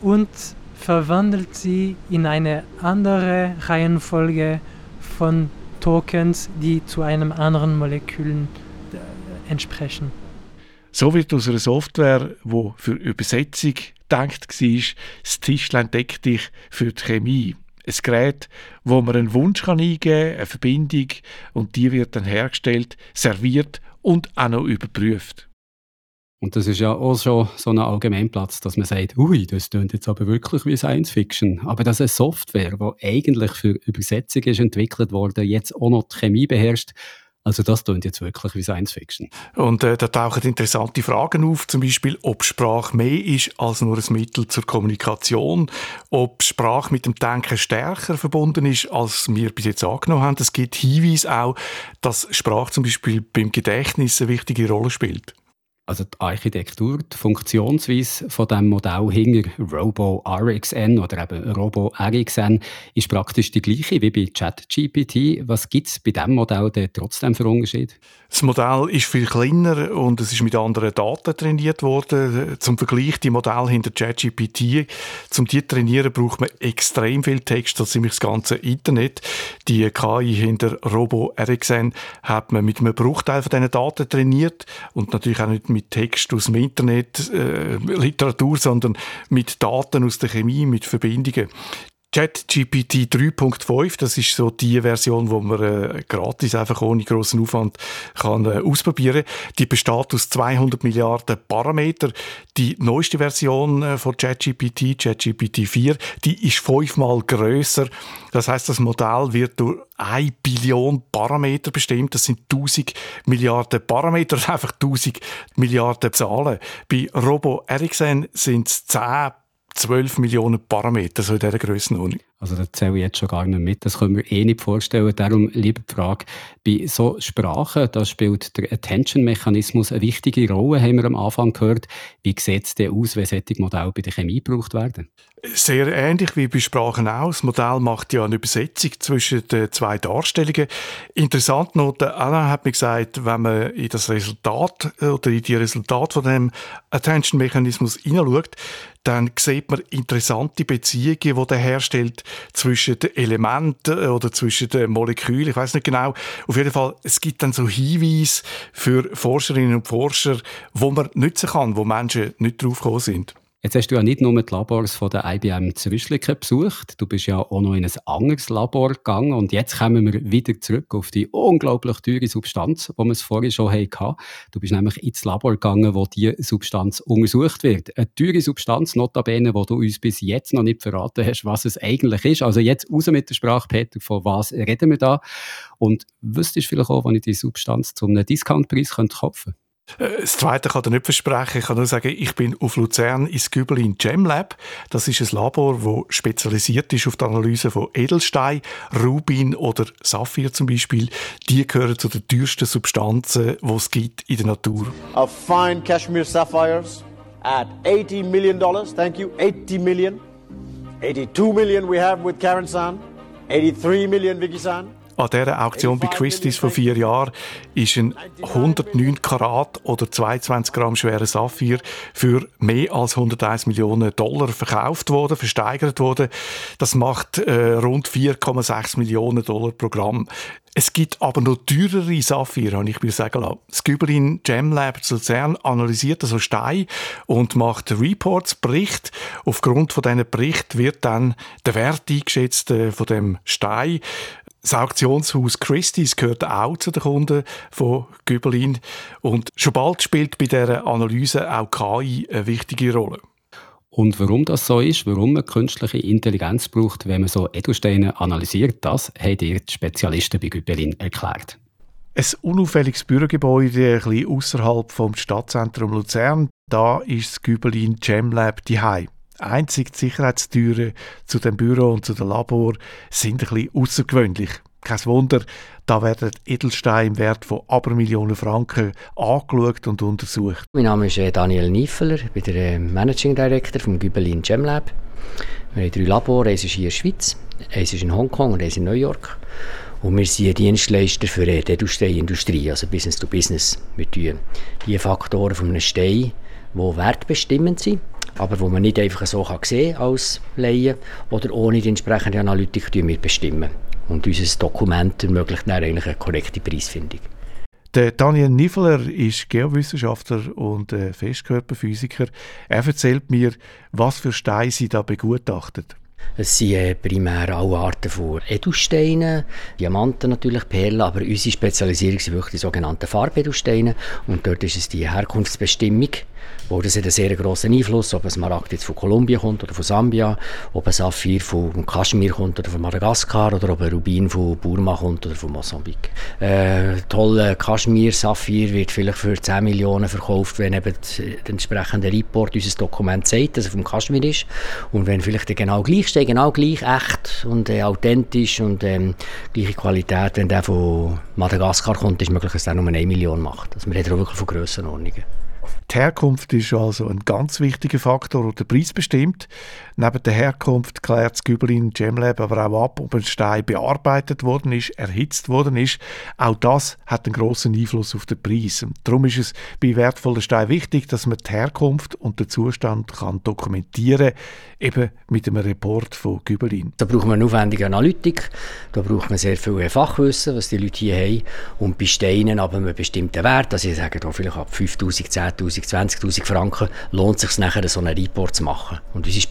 und verwandelt sie in eine andere Reihenfolge von Tokens, die zu einem anderen Molekül äh, entsprechen. So wird aus einer Software, wo für Übersetzung gedacht war, das Tischlein deck dich für die Chemie. Ein Gerät, wo man einen Wunsch eingeben kann, eine Verbindung, und die wird dann hergestellt, serviert und auch noch überprüft. Und das ist ja auch schon so ein Allgemeinplatz, dass man sagt, ui, das klingt jetzt aber wirklich wie Science Fiction. Aber dass eine Software, die eigentlich für Übersetzung ist entwickelt worden, jetzt auch noch die Chemie beherrscht, also das klingt jetzt wirklich wie Science Fiction. Und äh, da tauchen interessante Fragen auf, zum Beispiel, ob Sprache mehr ist als nur ein Mittel zur Kommunikation, ob Sprache mit dem Denken stärker verbunden ist, als wir bis jetzt angenommen haben. Es gibt Hinweise auch, dass Sprache zum Beispiel beim Gedächtnis eine wichtige Rolle spielt. Also die Architektur, die Funktionsweise von dem Modell hinter Robo RxN oder eben Robo RxN ist praktisch die gleiche wie bei ChatGPT. Was gibt es bei diesem Modell denn trotzdem für Unterschiede? Das Modell ist viel kleiner und es ist mit anderen Daten trainiert worden. Zum Vergleich, die Modelle hinter ChatGPT, zum die trainieren braucht man extrem viel Text, also ziemlich das ganze Internet. Die KI hinter Robo RxN hat man mit einem Bruchteil von diesen Daten trainiert und natürlich auch nicht mit Text aus dem Internet, äh, Literatur, sondern mit Daten aus der Chemie, mit Verbindungen. ChatGPT 3.5, das ist so die Version, wo man äh, gratis einfach ohne großen Aufwand kann äh, ausprobieren. Die besteht aus 200 Milliarden Parameter. Die neueste Version äh, von ChatGPT, ChatGPT 4, die ist fünfmal größer. Das heißt, das Modell wird durch eine Billion Parameter bestimmt. Das sind 1000 Milliarden Parameter, einfach 1000 Milliarden Zahlen. Bei Robo Ericsson sind es 10 12 Millionen Parameter, so in dieser Grössenordnung. Also das zähle ich jetzt schon gar nicht mit, das können wir eh nicht vorstellen. Darum lieber die Frage, bei so Sprachen, da spielt der Attention-Mechanismus eine wichtige Rolle, haben wir am Anfang gehört. Wie sieht es denn aus, wenn solche Modelle bei der Chemie gebraucht werden? Sehr ähnlich wie bei Sprachen auch. Das Modell macht ja eine Übersetzung zwischen den zwei Darstellungen. Interessant noch, Alain hat mir gesagt, wenn man in das Resultat oder in die Resultate von dem Attention-Mechanismus hineinschaut, dann sieht man interessante Beziehungen, die der herstellt zwischen den Elementen oder zwischen den Molekülen. Ich weiß nicht genau. Auf jeden Fall, es gibt dann so Hinweise für Forscherinnen und Forscher, wo man nutzen kann, wo Menschen nicht drauf gekommen sind. Jetzt hast du ja nicht nur die Labors von der IBM Zwischen besucht, du bist ja auch noch in ein anderes Labor gegangen und jetzt kommen wir wieder zurück auf die unglaublich teure Substanz, die wir es vorhin schon hatten. Du bist nämlich ins Labor gegangen, wo die Substanz untersucht wird. Eine teure Substanz, notabene, wo du uns bis jetzt noch nicht verraten hast, was es eigentlich ist. Also jetzt raus mit der Sprache, Peter, von was reden wir da? Und wüsstest du vielleicht auch, wann ich die Substanz zu einem Discountpreis kaufen könnte? Äh, das Zweite kann ich nicht versprechen. Ich kann nur sagen, ich bin auf Luzern ins Gübelin Gem Lab. Das ist ein Labor, das spezialisiert ist auf die Analyse von Edelstein, Rubin oder Saphir zum Beispiel. Die gehören zu den teuersten Substanzen, die es gibt in der Natur. Of fine Kashmir sapphires at 80 million dollars. Thank you. 80 million. 82 million we have with Karen San. 83 million Vicky San. An dieser Auktion bei Christie's vor vier Jahren ist ein 109 Karat oder 22 Gramm schwerer Saphir für mehr als 101 Millionen Dollar verkauft worden, versteigert worden. Das macht äh, rund 4,6 Millionen Dollar pro Gramm. Es gibt aber noch teurere Saphir, habe ich mir sagen lassen. Das Gübelin Gem Lab zu Luzern analysiert also Stein und macht Reports, Bericht. Aufgrund von diesen Bericht wird dann der Wert eingeschätzt äh, von dem Stein. Das Auktionshaus Christie's gehört auch zu den Kunden von Gübelin. Und schon bald spielt bei dieser Analyse auch KI eine wichtige Rolle. Und warum das so ist, warum man künstliche Intelligenz braucht, wenn man so Edelsteine analysiert, das haben die Spezialisten bei Gübelin erklärt. Ein unauffälliges Bürogebäude, ein bisschen außerhalb vom Stadtzentrum Luzern. Da ist das Gübelin Gem Lab die Einzig die Sicherheitstüren zu dem Büro und zu dem Labor sind ein bisschen außergewöhnlich. Kein Wunder, da werden Edelsteine im Wert von Abermillionen Franken angeschaut und untersucht. Mein Name ist äh, Daniel Niefeler, ich bin der äh, Managing Director vom Gübelin Gem Lab. Wir haben drei Labore, eines ist hier in der Schweiz, eines ist in Hongkong und eines in New York. Und wir sind Dienstleister für die Edelsteinindustrie, also Business to Business. Wir tun die Faktoren von einem Stein, die wertbestimmend sind, aber wo man nicht einfach so kann sehen als Laie oder ohne die entsprechende Analytik wir bestimmen. Und unser Dokument ermöglicht dann eigentlich eine korrekte Preisfindung. Der Daniel Niffler ist Geowissenschaftler und äh, Festkörperphysiker. Er erzählt mir, was für Steine sie da begutachtet. Es sind äh, primär alle Arten von Edelsteinen, Diamanten natürlich, Perlen, aber unsere Spezialisierung sind wirklich die sogenannten Farbedelsteine und dort ist es die Herkunftsbestimmung wo das hat einen sehr grossen Einfluss, ob ein Smaragd jetzt von Kolumbien kommt oder von Sambia, ob ein Saphir von Kaschmir kommt oder von Madagaskar oder ob ein Rubin von Burma kommt oder von Mosambik. Äh, toller Kaschmir-Saphir wird vielleicht für 10 Millionen verkauft, wenn eben der entsprechende Report unser Dokument sagt, dass er vom Kaschmir ist und wenn vielleicht der genau gleich steht, genau gleich echt und äh, authentisch und ähm, gleiche Qualität, wenn der von Madagaskar kommt, ist möglich, dass der nur 1 Million macht. Also wir reden auch wirklich von Grössenordnungen. Die Herkunft ist also ein ganz wichtiger Faktor, der den Preis bestimmt. Neben der Herkunft klärt das Gübelin Gemlab aber auch ab, ob ein Stein bearbeitet worden ist, erhitzt worden ist. Auch das hat einen grossen Einfluss auf den Preis. Und darum ist es bei wertvollen Steinen wichtig, dass man die Herkunft und den Zustand kann dokumentieren kann, eben mit einem Report von Gübelin. Da braucht man eine aufwendige Analytik, da braucht man sehr viel Fachwissen, was die Leute hier haben. Und bei Steinen aber einen bestimmten Wert, also ich sage da vielleicht ab 5000, 10.000 10'000, 20'000 Franken, lohnt es sich nachher, so einen Report zu machen. Und unsere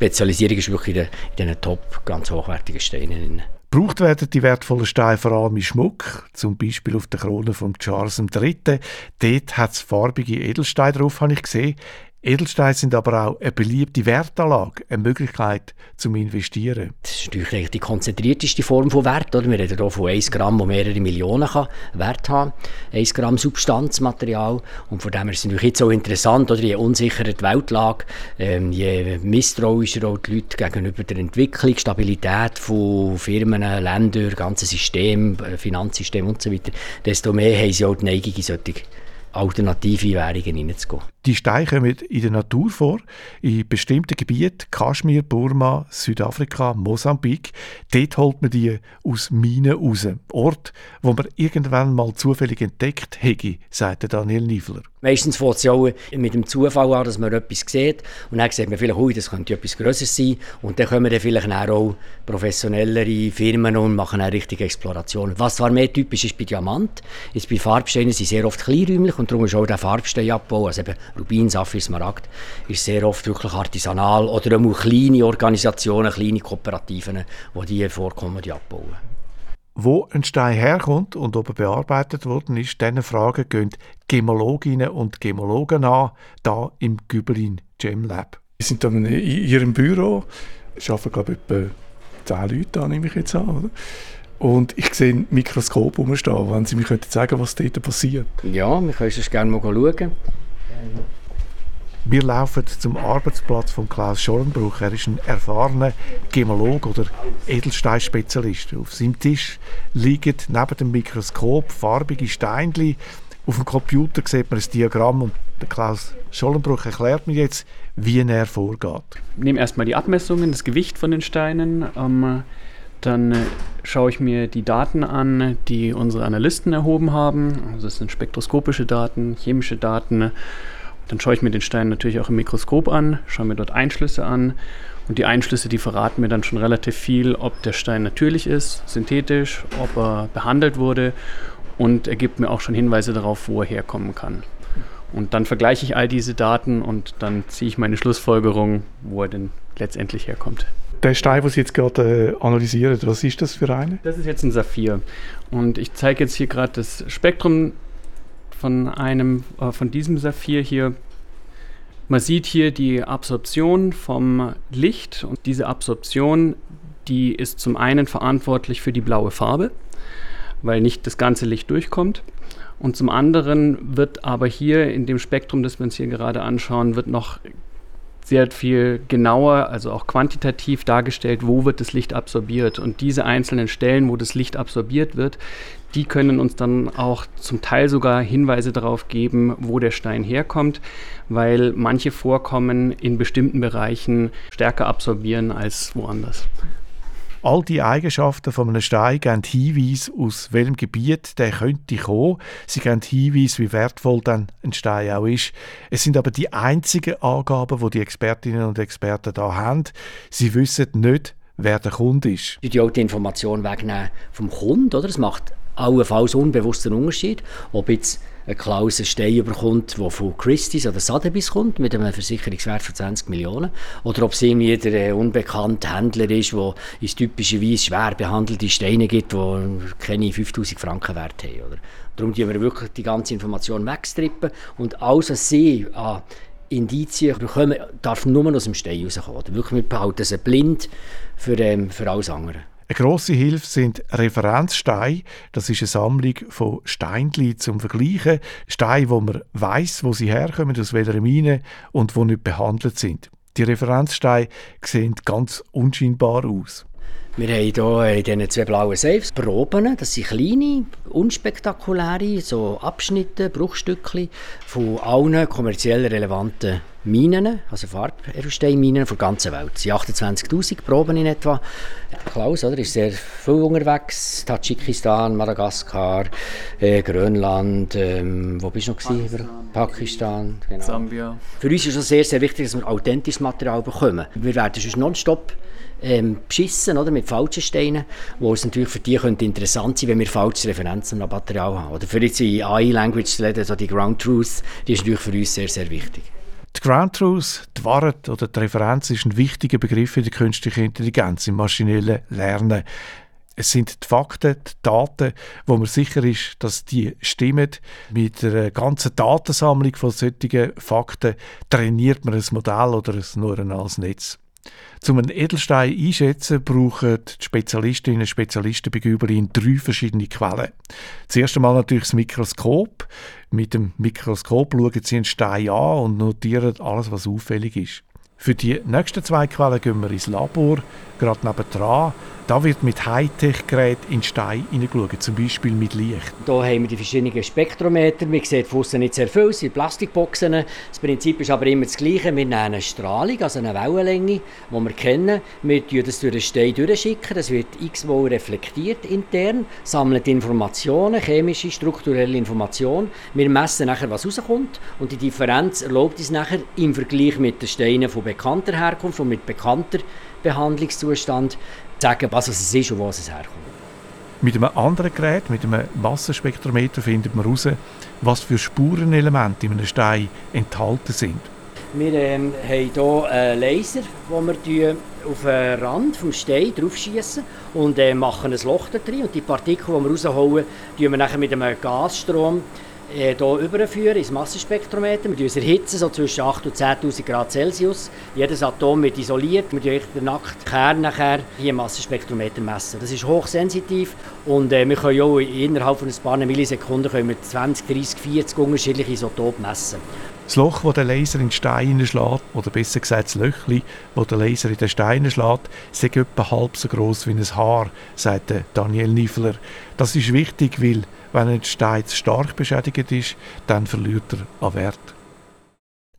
ist wirklich in, diesen top, ganz hochwertigen Steinen. Gebraucht werden die wertvollen Steine vor allem in Schmuck, zum Beispiel auf der Krone von Charles III. Dort hat es farbige Edelsteine drauf, habe ich gesehen. Edelsteine sind aber auch eine beliebte Wertanlage, eine Möglichkeit zum Investieren. Das ist natürlich die konzentrierteste Form von Wert. Oder? Wir reden hier von 1 Gramm, wo mehrere Millionen kann Wert haben 1 Gramm Substanzmaterial. Und von dem ist es natürlich jetzt auch interessant, oder? je unsicherer die Weltlage, ähm, je misstrauischer auch die Leute gegenüber der Entwicklung, Stabilität von Firmen, Ländern, ganzen System, äh, Finanzsystem und so desto mehr haben sie auch die Neigung, in solche alternative Währungen hineinzugehen. Die Steine kommen in der Natur vor, in bestimmten Gebieten, Kaschmir, Burma, Südafrika, Mosambik. Dort holt man die aus Minen raus. Ort, wo man irgendwann mal zufällig entdeckt hätte, sagte Daniel Niefler. Meistens fängt es ja auch mit dem Zufall an, dass man etwas sieht und dann sieht man vielleicht, das könnte etwas Größeres sein und dann kommen dann vielleicht auch professionellere Firmen und machen eine richtige Exploration. Was zwar mehr typisch ist bei Diamant, ist bei Farbsteinen sind sehr oft kleinräumlich und darum ist auch der Farbsteinabbau, also eben Rubin, Saphir, Smaragd, ist sehr oft wirklich artisanal oder auch kleine Organisationen, kleine Kooperativen, die diese Vorkommen die abbauen. Wo ein Stein herkommt und ob er bearbeitet worden ist, diese Fragen gehen Gemologinnen und Gemologen an, da im Gübelin Gem Lab. Sie sind dann in Ihrem Büro, arbeiten glaube ich etwa zehn Leute an, nehme ich jetzt an, oder? Und ich sehe ein Mikroskop rumstehen, wenn Sie mir könnten sagen, was dort passiert. Ja, wir können es gerne mal schauen. Wir laufen zum Arbeitsplatz von Klaus Schollenbruch. Er ist ein erfahrener Gemolog oder Edelsteinspezialist. Auf seinem Tisch liegen neben dem Mikroskop farbige Steinchen. Auf dem Computer sieht man ein Diagramm und Klaus Schollenbruch erklärt mir jetzt, wie er vorgeht. Ich nehme erstmal die Abmessungen, das Gewicht von den Steinen. Ähm, dann äh, schaue ich mir die Daten an, die unsere Analysten erhoben haben. Also das sind spektroskopische Daten, chemische Daten dann schaue ich mir den Stein natürlich auch im Mikroskop an, schaue mir dort Einschlüsse an. Und die Einschlüsse, die verraten mir dann schon relativ viel, ob der Stein natürlich ist, synthetisch, ob er behandelt wurde und er gibt mir auch schon Hinweise darauf, wo er herkommen kann. Und dann vergleiche ich all diese Daten und dann ziehe ich meine Schlussfolgerung, wo er denn letztendlich herkommt. Der Stein, den Sie jetzt gerade äh, analysieren, was ist das für eine? Das ist jetzt ein Saphir. Und ich zeige jetzt hier gerade das Spektrum von einem, äh, von diesem Saphir hier. Man sieht hier die Absorption vom Licht und diese Absorption, die ist zum einen verantwortlich für die blaue Farbe, weil nicht das ganze Licht durchkommt. Und zum anderen wird aber hier in dem Spektrum, das wir uns hier gerade anschauen, wird noch sehr viel genauer, also auch quantitativ dargestellt, wo wird das Licht absorbiert. Und diese einzelnen Stellen, wo das Licht absorbiert wird, die können uns dann auch zum Teil sogar Hinweise darauf geben, wo der Stein herkommt, weil manche Vorkommen in bestimmten Bereichen stärker absorbieren als woanders. All die Eigenschaften von einem Stein geben Hinweise, aus welchem Gebiet der könnte kommen. Sie geben Hinweise, wie wertvoll dann ein Stein auch ist. Es sind aber die einzigen Angaben, die die Expertinnen und Experten da haben. Sie wissen nicht, wer der Kunde ist. Die auch die Information wegnehmen vom Kunden, oder? Es macht allenfalls unbewussten Unterschied, ob jetzt ein Klaus einen Stein überkommt, der von Christie's oder Sotheby's kommt, mit einem Versicherungswert von 20 Millionen, oder ob es irgendwie der äh, unbekannte Händler ist, der ins typischerweise schwer behandelte Steine gibt, die keine 5000 Franken wert haben. Oder? Darum tun wir wirklich die ganze Information wegstrippen und alles, was sie an Indizien bekommen, darf nur aus dem Stein rauskommen. Wirklich, wir behalten sie blind für, ähm, für alles andere. Eine grosse Hilfe sind Referenzsteine. Das ist eine Sammlung von Steinchen zum Vergleichen. Steine, wo man weiß, wo sie herkommen, aus welcher Mine und wo nicht behandelt sind. Die Referenzsteine sehen ganz unscheinbar aus. Wir haben hier in diesen zwei blauen Safes Proben. Das sind kleine, unspektakuläre so Abschnitte, Bruchstückchen von allen kommerziell relevanten Minen, also Farbedelsteinminen von der ganzen Welt. Es sind 28'000 Proben in etwa. Klaus oder, ist sehr viel unterwegs. Tadschikistan, Madagaskar, äh, Grönland, ähm, wo bist du noch? Pakistan, Pakistan genau. Sambia. Für uns ist es sehr, sehr wichtig, dass wir authentisches Material bekommen. Wir werden sonst nonstop ähm, beschissen oder, mit falschen Steinen, wo es natürlich für die könnte interessant sein wenn wir falsche Referenzen am Material haben. Oder für in AI-Language zu also die Ground Truth, die ist natürlich für uns sehr, sehr wichtig. Die Ground Truth, die Wahrheit oder die Referenz ist ein wichtiger Begriff für die künstliche Intelligenz im maschinellen Lernen. Es sind die Fakten, die Daten, wo man sicher ist, dass die stimmen. Mit einer ganzen Datensammlung von solchen Fakten trainiert man ein Modell oder ein neuronales Netz. Um einen Edelstein einschätzen, brauchen die Spezialistinnen und Spezialisten bei Güberin drei verschiedene Quellen. Zuerst einmal natürlich das Mikroskop. Mit dem Mikroskop schauen sie einen Stein an und notieren alles, was auffällig ist. Für die nächsten zwei Quellen gehen wir ins Labor, gerade nebendran. Da wird mit Hightech-Geräten in Stein hineingeschaut, zum Beispiel mit Licht. Hier haben wir die verschiedenen Spektrometer. Man sieht von nicht sehr viel, es sind Plastikboxen. Das Prinzip ist aber immer das Gleiche. Wir nehmen eine Strahlung, also eine Wellenlänge, die wir kennen. Wir schicken das durch den Stein durchschicken. Das wird x-mal reflektiert intern, sammeln Informationen, chemische, strukturelle Informationen. Wir messen nachher, was rauskommt. Und die Differenz erlaubt uns nachher im Vergleich mit den Steinen von bekannter Herkunft und mit bekannter Behandlungszustand sagen, was es ist und wo es herkommt. Mit einem anderen Gerät, mit einem Massenspektrometer, findet man heraus, was für Spurenelemente in einem Stein enthalten sind. Wir ähm, haben hier einen Laser, den wir auf den Rand des Steins draufschießen und äh, machen ein Loch da drin. Und die Partikel, die wir rausholen, wir nachher mit einem Gasstrom hier überführen ins Massenspektrometer. Wir erhitzen so zwischen 8.000 und 10.000 Grad Celsius. Jedes Atom wird isoliert. Wir messen den nackten Kern nachher hier im Massenspektrometer messen. Das ist hochsensitiv und äh, wir können auch innerhalb von ein paar Millisekunden können wir 20, 30, 40 unterschiedliche Isotope messen. Das Loch, das der Laser in den Stein schlägt, oder besser gesagt das Löchli, das der Laser in den Stein schlägt, ist etwa halb so groß wie ein Haar, sagt Daniel Niffler. Das ist wichtig, weil wenn ein Stein stark beschädigt ist, dann verliert er an Wert.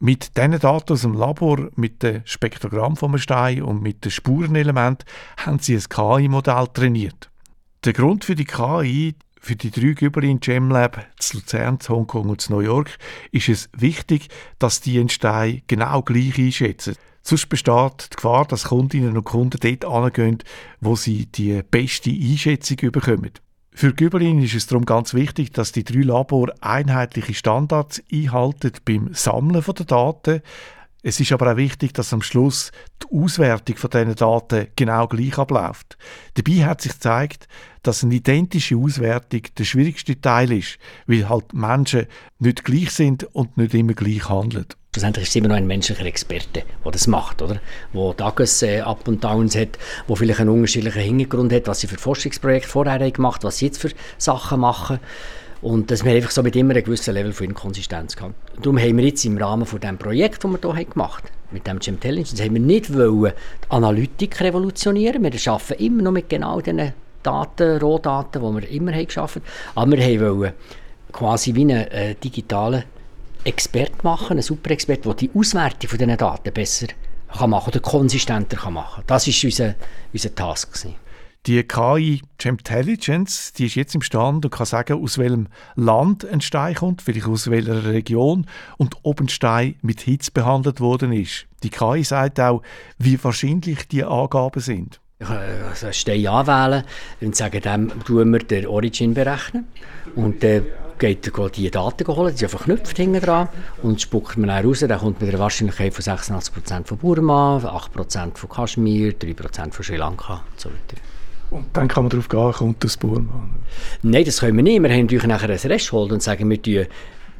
Mit diesen Daten aus dem Labor, mit dem Spektrogramm vom Stein und mit den Spurenelementen haben sie ein KI-Modell trainiert. Der Grund für die KI, für die drei Güber in GemLab, zu Luzern, zu Hongkong und zu New York, ist es wichtig, dass die einen Stein genau gleich einschätzen. Sonst besteht die Gefahr, dass Kundinnen und Kunden dort angehen, wo sie die beste Einschätzung bekommen. Für Güberin ist es darum ganz wichtig, dass die drei Labor einheitliche Standards einhalten beim Sammeln der Daten. Es ist aber auch wichtig, dass am Schluss die Auswertung von diesen Daten genau gleich abläuft. Dabei hat sich gezeigt, dass eine identische Auswertung der schwierigste Teil ist, weil halt Menschen nicht gleich sind und nicht immer gleich handeln. Schlussendlich ist es immer noch ein menschlicher Experte, der das macht, oder? Wo Tages äh, und Downs hat, wo vielleicht einen unterschiedlichen Hintergrund hat, was sie für Forschungsprojekte vorher gemacht, was sie jetzt für Sachen machen. Und dass wir einfach so mit immer einem gewissen Level von Inkonsistenz haben. Darum haben wir jetzt im Rahmen von dem Projekt, das wir hier gemacht haben, mit dem Intelligence, haben wir nicht wollen die Analytik revolutionieren. Wir arbeiten immer noch mit genau diesen Daten, Rohdaten, die wir immer haben geschafft haben. Aber wir wollten quasi wie einen äh, digitalen Expert machen, einen Superexpert, der die Auswertung von diesen Daten besser kann machen oder konsistenter kann machen. Das war unser, unser Task. Gewesen. Die KI Intelligence, die ist jetzt im Stand und kann sagen, aus welchem Land ein Stein kommt, vielleicht aus welcher Region und ob ein Stein mit Hitze behandelt worden ist. Die KI sagt auch, wie wahrscheinlich die Angaben sind. Ich kann also einen Stein anwählen und sagen, dem tun wir den Origin berechnen und dann geht er die Daten holen, die sind verknüpft hinten dran und spuckt man dann raus, dann kommt mit einer Wahrscheinlichkeit von 86% von Burma, 8% von Kaschmir, 3% von Sri Lanka und so weiter. Und dann kann man darauf gehen, kommt das Burma? Nein, das können wir nicht. Wir haben natürlich nachher ein Threshold und sagen, wir tun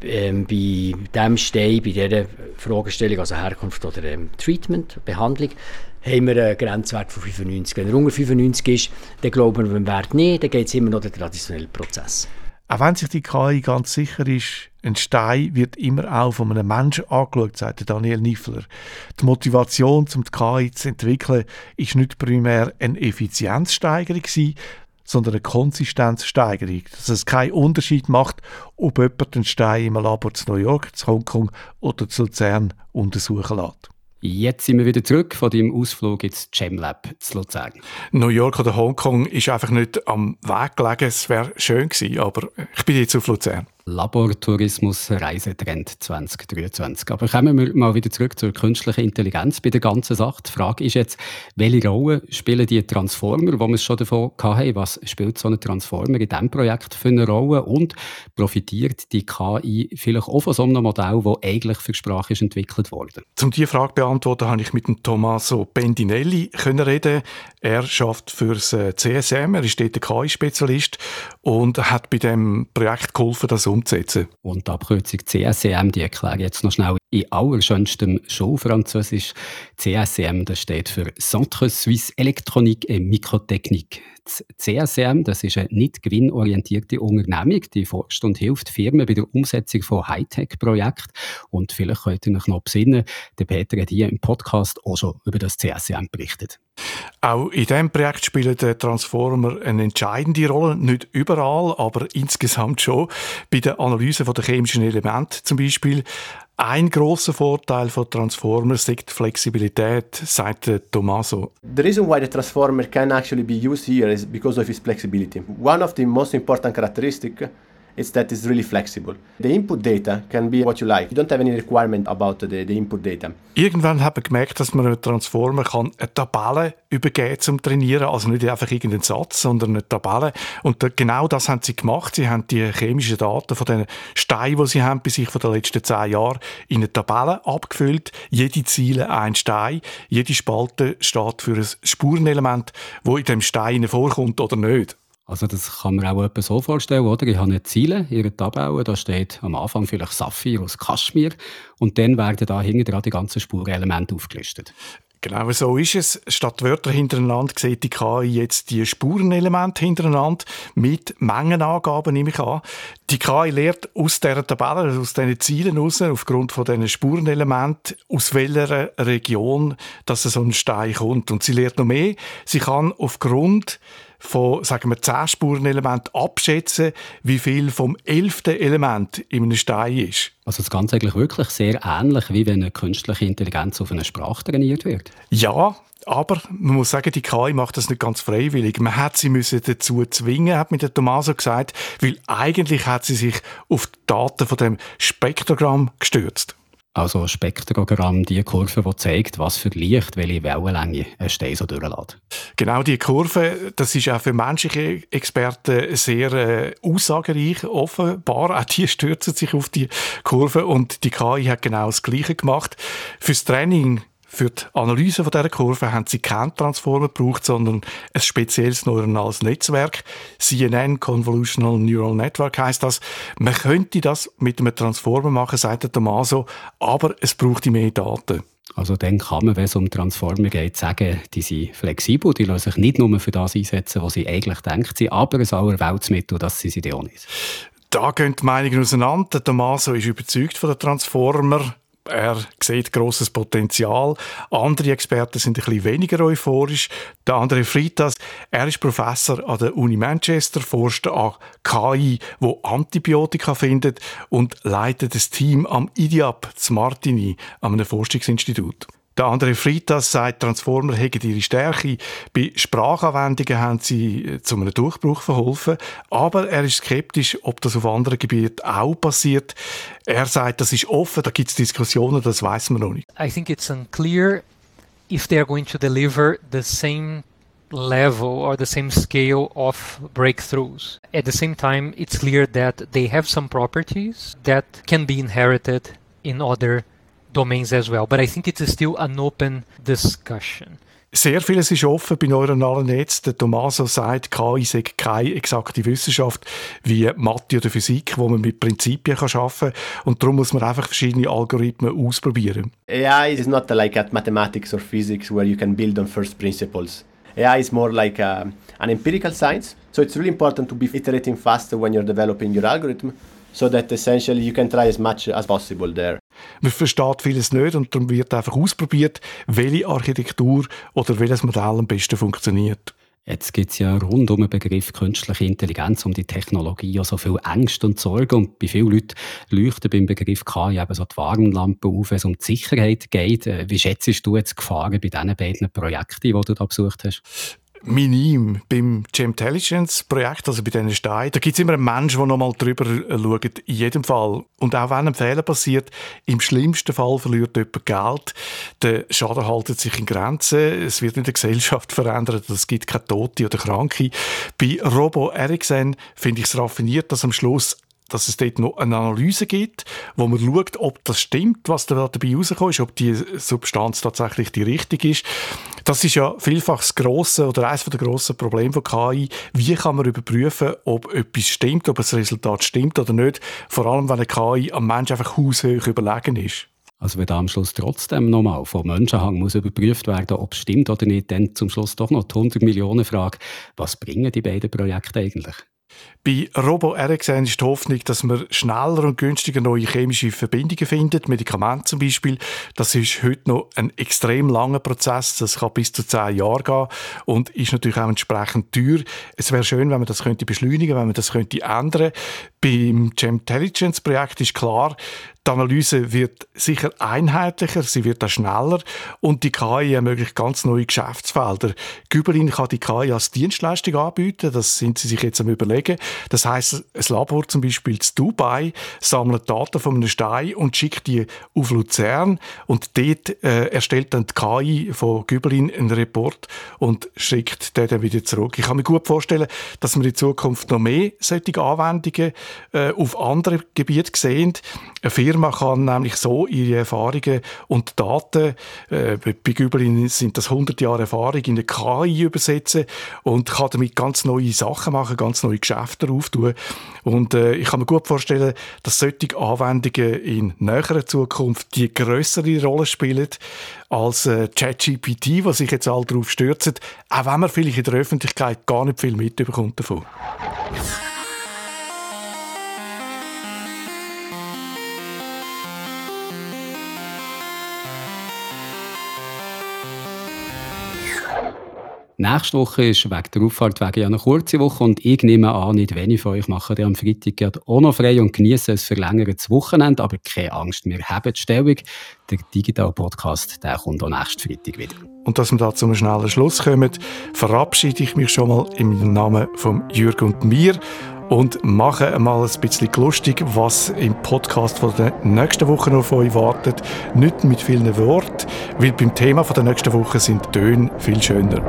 ähm, bei dem Stein, bei dieser Fragestellung, also Herkunft oder ähm, Treatment, Behandlung, haben wir einen Grenzwert von 95. Wenn er unter 95 ist, dann glauben wir beim Wert nicht, dann geht es immer noch den traditionellen Prozess. Auch wenn sich die KI ganz sicher ist, ein Stein wird immer auch von einem Menschen angeschaut, sagt Daniel Niffler. Die Motivation, um die KI zu entwickeln, ist nicht primär eine Effizienzsteigerung sondern eine Konsistenzsteigerung, dass es keinen Unterschied macht, ob jemand den Stein im Labor zu New York, zu Hongkong oder zu Luzern untersuchen lässt. Jetzt sind wir wieder zurück von deinem Ausflug ins GemLab zu Luzern. New York oder Hongkong ist einfach nicht am Weg gelegen. Es wäre schön gewesen, aber ich bin jetzt auf Luzern. Labortourismus Reisetrend 2023. Aber kommen wir mal wieder zurück zur künstlichen Intelligenz bei der ganzen Sache. Die Frage ist jetzt, welche Rolle spielen die Transformer, wo wir schon davon hatten, was spielt so ein Transformer in diesem Projekt für eine Rolle und profitiert die KI vielleicht auch von so einem Modell, das eigentlich für Sprache ist entwickelt wurde? Um diese Frage zu beantworten, habe ich mit dem Tommaso Bendinelli können reden. Er schafft für das äh, CSM, er ist dort KI-Spezialist und hat bei dem Projekt geholfen, das umzusetzen. Und die Abkürzung CSCM, die erkläre ich jetzt noch schnell in allerschönstem Schulfranzösisch. CSCM, das steht für Centre Suisse Électronique et Microtechnique. Das CSM, das ist eine nicht gewinnorientierte Unternehmung, die forscht und hilft Firmen bei der Umsetzung von Hightech-Projekten. Und vielleicht könnt ihr euch noch besinnen, der Peter hat hier im Podcast auch schon über das CSM berichtet. Auch in diesem Projekt spielen die Transformer eine entscheidende Rolle. Nicht überall, aber insgesamt schon. Bei der Analyse der chemischen Elemente zum Beispiel. Ein großer Vorteil von Transformers ist die Flexibilität, sagt Tommaso. The reason why the transformer can actually be used here is because of its flexibility. One of the most important characteristics is that it's really flexible. The input data can be what you like. You don't have any requirement about the, the input data. Irgendwann hat man gemerkt, dass man einen Transformer kann eine Tabelle übergeben zum Trainieren, also nicht einfach irgendeinen Satz, sondern eine Tabelle. Und genau das haben sie gemacht. Sie haben die chemischen Daten von den Steinen, die sie haben, bei sich von den letzten zehn Jahren, in eine Tabelle abgefüllt. Jede Ziele ein Stein, jede Spalte steht für ein Spurenelement, wo in dem Stein vorkommt oder nicht. Also das kann man auch etwas so vorstellen, oder? Ich habe Ziele, ihre Tabelle, da steht am Anfang vielleicht Saphir aus Kaschmir und dann werden da hinten die ganzen Spurenelemente aufgelistet. Genau so ist es. Statt Wörter hintereinander sieht die KI jetzt die Spurenelemente hintereinander mit Mengenangaben, nehme ich an. Die KI lernt aus dieser Tabelle, aus diesen Zielen heraus, aufgrund von diesen Spurenelementen, aus welcher Region dass so ein Stein kommt. Und sie lernt noch mehr. Sie kann aufgrund von, sagen wir, 10 Spurenelementen abschätzen, wie viel vom elften Element in einem Stein ist. Also das Ganze eigentlich wirklich sehr ähnlich, wie wenn eine künstliche Intelligenz auf eine Sprache trainiert wird? Ja, aber man muss sagen, die KI macht das nicht ganz freiwillig. Man hat sie müssen dazu zwingen, hat mir der Tommaso gesagt, weil eigentlich hat sie sich auf die Daten von dem Spektrogramm gestürzt. Also Spektrogramm, die Kurve, die zeigt, was für Licht, welche Wellenlänge ein Stein so durchlässt. Genau, die Kurve, das ist auch für menschliche Experten sehr äh, aussagereich, offenbar. Auch die stürzen sich auf die Kurve und die KI hat genau das Gleiche gemacht. Fürs Training für die Analyse von dieser Kurve haben sie keinen Transformer gebraucht, sondern ein spezielles neuronales Netzwerk. CNN, Convolutional Neural Network heißt das. Man könnte das mit einem Transformer machen, sagt der Tomaso, aber es braucht mehr Daten. Also dann kann man, wenn es um Transformer geht, sagen, die sind flexibel, die lassen sich nicht nur für das einsetzen, was sie eigentlich denken sind, aber ein Allerweltsmittel, das sind sie auch nicht. Da gehen die Meinungen auseinander. Der Tomaso ist überzeugt von den Transformer er sieht großes Potenzial. Andere Experten sind ein bisschen weniger euphorisch. Der andere Fritas, er ist Professor an der Uni Manchester, forscht an KI, wo Antibiotika findet und leitet das Team am IDIAP Martini, einem Forschungsinstitut. Der andere Fritas sagt, Transformer hätten ihre Stärke. Bei Sprachanwendungen haben sie äh, zu einem Durchbruch verholfen. Aber er ist skeptisch, ob das auf anderen Gebieten auch passiert. Er sagt, das ist offen, da gibt es Diskussionen, das weiß man noch nicht. I think it's unclear if they are going to deliver the same level or the same scale of breakthroughs. At the same time, it's clear that they have some properties that can be inherited in other domains as well. But I think it is still an open discussion. Sehr vieles ist offen bei neuronalen Netzen. Der Tommaso sagt, KI sei keine exakte Wissenschaft wie Mathe oder Physik, wo man mit Prinzipien kann arbeiten kann. Und darum muss man einfach verschiedene Algorithmen ausprobieren. AI is not like at mathematics or physics where you can build on first principles. AI is more like a, an empirical science. So it's really important to be iterating faster when you're developing your algorithm so that essentially you can try as much as possible there. Man versteht vieles nicht und dann wird einfach ausprobiert, welche Architektur oder welches Modell am besten funktioniert. Jetzt gibt es ja rund um den Begriff künstliche Intelligenz, um die Technologie ja so viel Ängste und Sorgen. Und bei vielen Leuten leuchten beim Begriff KI eben so die Warnlampe auf, wenn es um die Sicherheit geht. Äh, wie schätzt du jetzt die Gefahren bei diesen beiden Projekten, die du da besucht hast? Minim. Beim Gemintelligence-Projekt, also bei diesen Steinen, da gibt es immer einen Menschen, der nochmal drüber schaut, in jedem Fall. Und auch wenn ein Fehler passiert, im schlimmsten Fall verliert jemand Geld, der Schaden haltet sich in Grenzen, es wird nicht die Gesellschaft verändert, es gibt keine Tote oder Kranke. Bei Robo Ericsson finde ich es raffiniert, dass am Schluss dass es dort noch eine Analyse gibt, wo man schaut, ob das stimmt, was da dabei rausgekommen ist, ob die Substanz tatsächlich die richtige ist. Das ist ja vielfach das grosse oder eines der grossen Probleme von KI. Wie kann man überprüfen, ob etwas stimmt, ob das Resultat stimmt oder nicht? Vor allem, wenn eine KI am Mensch einfach haushoch überlegen ist. Also wenn am Schluss trotzdem nochmal vom Menschenhang muss überprüft werden, ob es stimmt oder nicht, dann zum Schluss doch noch die 100 Millionen Frage, was bringen die beiden Projekte eigentlich? Bei Robo RxN ist die Hoffnung, dass man schneller und günstiger neue chemische Verbindungen findet, Medikamente zum Beispiel. Das ist heute noch ein extrem langer Prozess, das kann bis zu zehn Jahre gehen und ist natürlich auch entsprechend teuer. Es wäre schön, wenn man das könnte beschleunigen, wenn man das könnte ändern. Beim Gemtelligence-Projekt ist klar, die Analyse wird sicher einheitlicher, sie wird auch schneller und die KI ermöglicht ganz neue Geschäftsfelder. Güberin kann die KI als Dienstleistung anbieten, das sind sie sich jetzt am überlegen. Das heißt, ein Labor zum Beispiel zu Dubai sammelt Daten von einem Stein und schickt die auf Luzern und dort äh, erstellt dann die KI von Güberin einen Report und schickt den dann wieder zurück. Ich kann mir gut vorstellen, dass wir in Zukunft noch mehr solche Anwendungen äh, auf andere Gebiete sehen. Eine Firma kann nämlich so ihre Erfahrungen und Daten, äh, bei Güberin sind das 100 Jahre Erfahrung, in eine KI übersetzen und kann damit ganz neue Sachen machen, ganz neue Geschäfte auftun. Und äh, ich kann mir gut vorstellen, dass solche Anwendungen in näherer Zukunft die größere Rolle spielen als äh, ChatGPT, was sich jetzt all darauf stürzt, auch wenn man vielleicht in der Öffentlichkeit gar nicht viel mitbekommt davon. Nächste Woche ist wegen der Auffahrtwege ja eine kurze Woche und ich nehme an, nicht wenige von euch machen am Freitag auch noch frei und genießen ein verlängertes Wochenende, aber keine Angst, wir haben die Stellung. Der Digital Podcast der kommt auch nächsten Freitag wieder. Und dass wir da zu einem schnellen Schluss kommen, verabschiede ich mich schon mal im Namen von Jürgen und mir und mache mal ein bisschen lustig, was im Podcast von der nächsten Woche noch von euch wartet. Nicht mit vielen Worten, weil beim Thema von der nächsten Woche sind Töne viel schöner.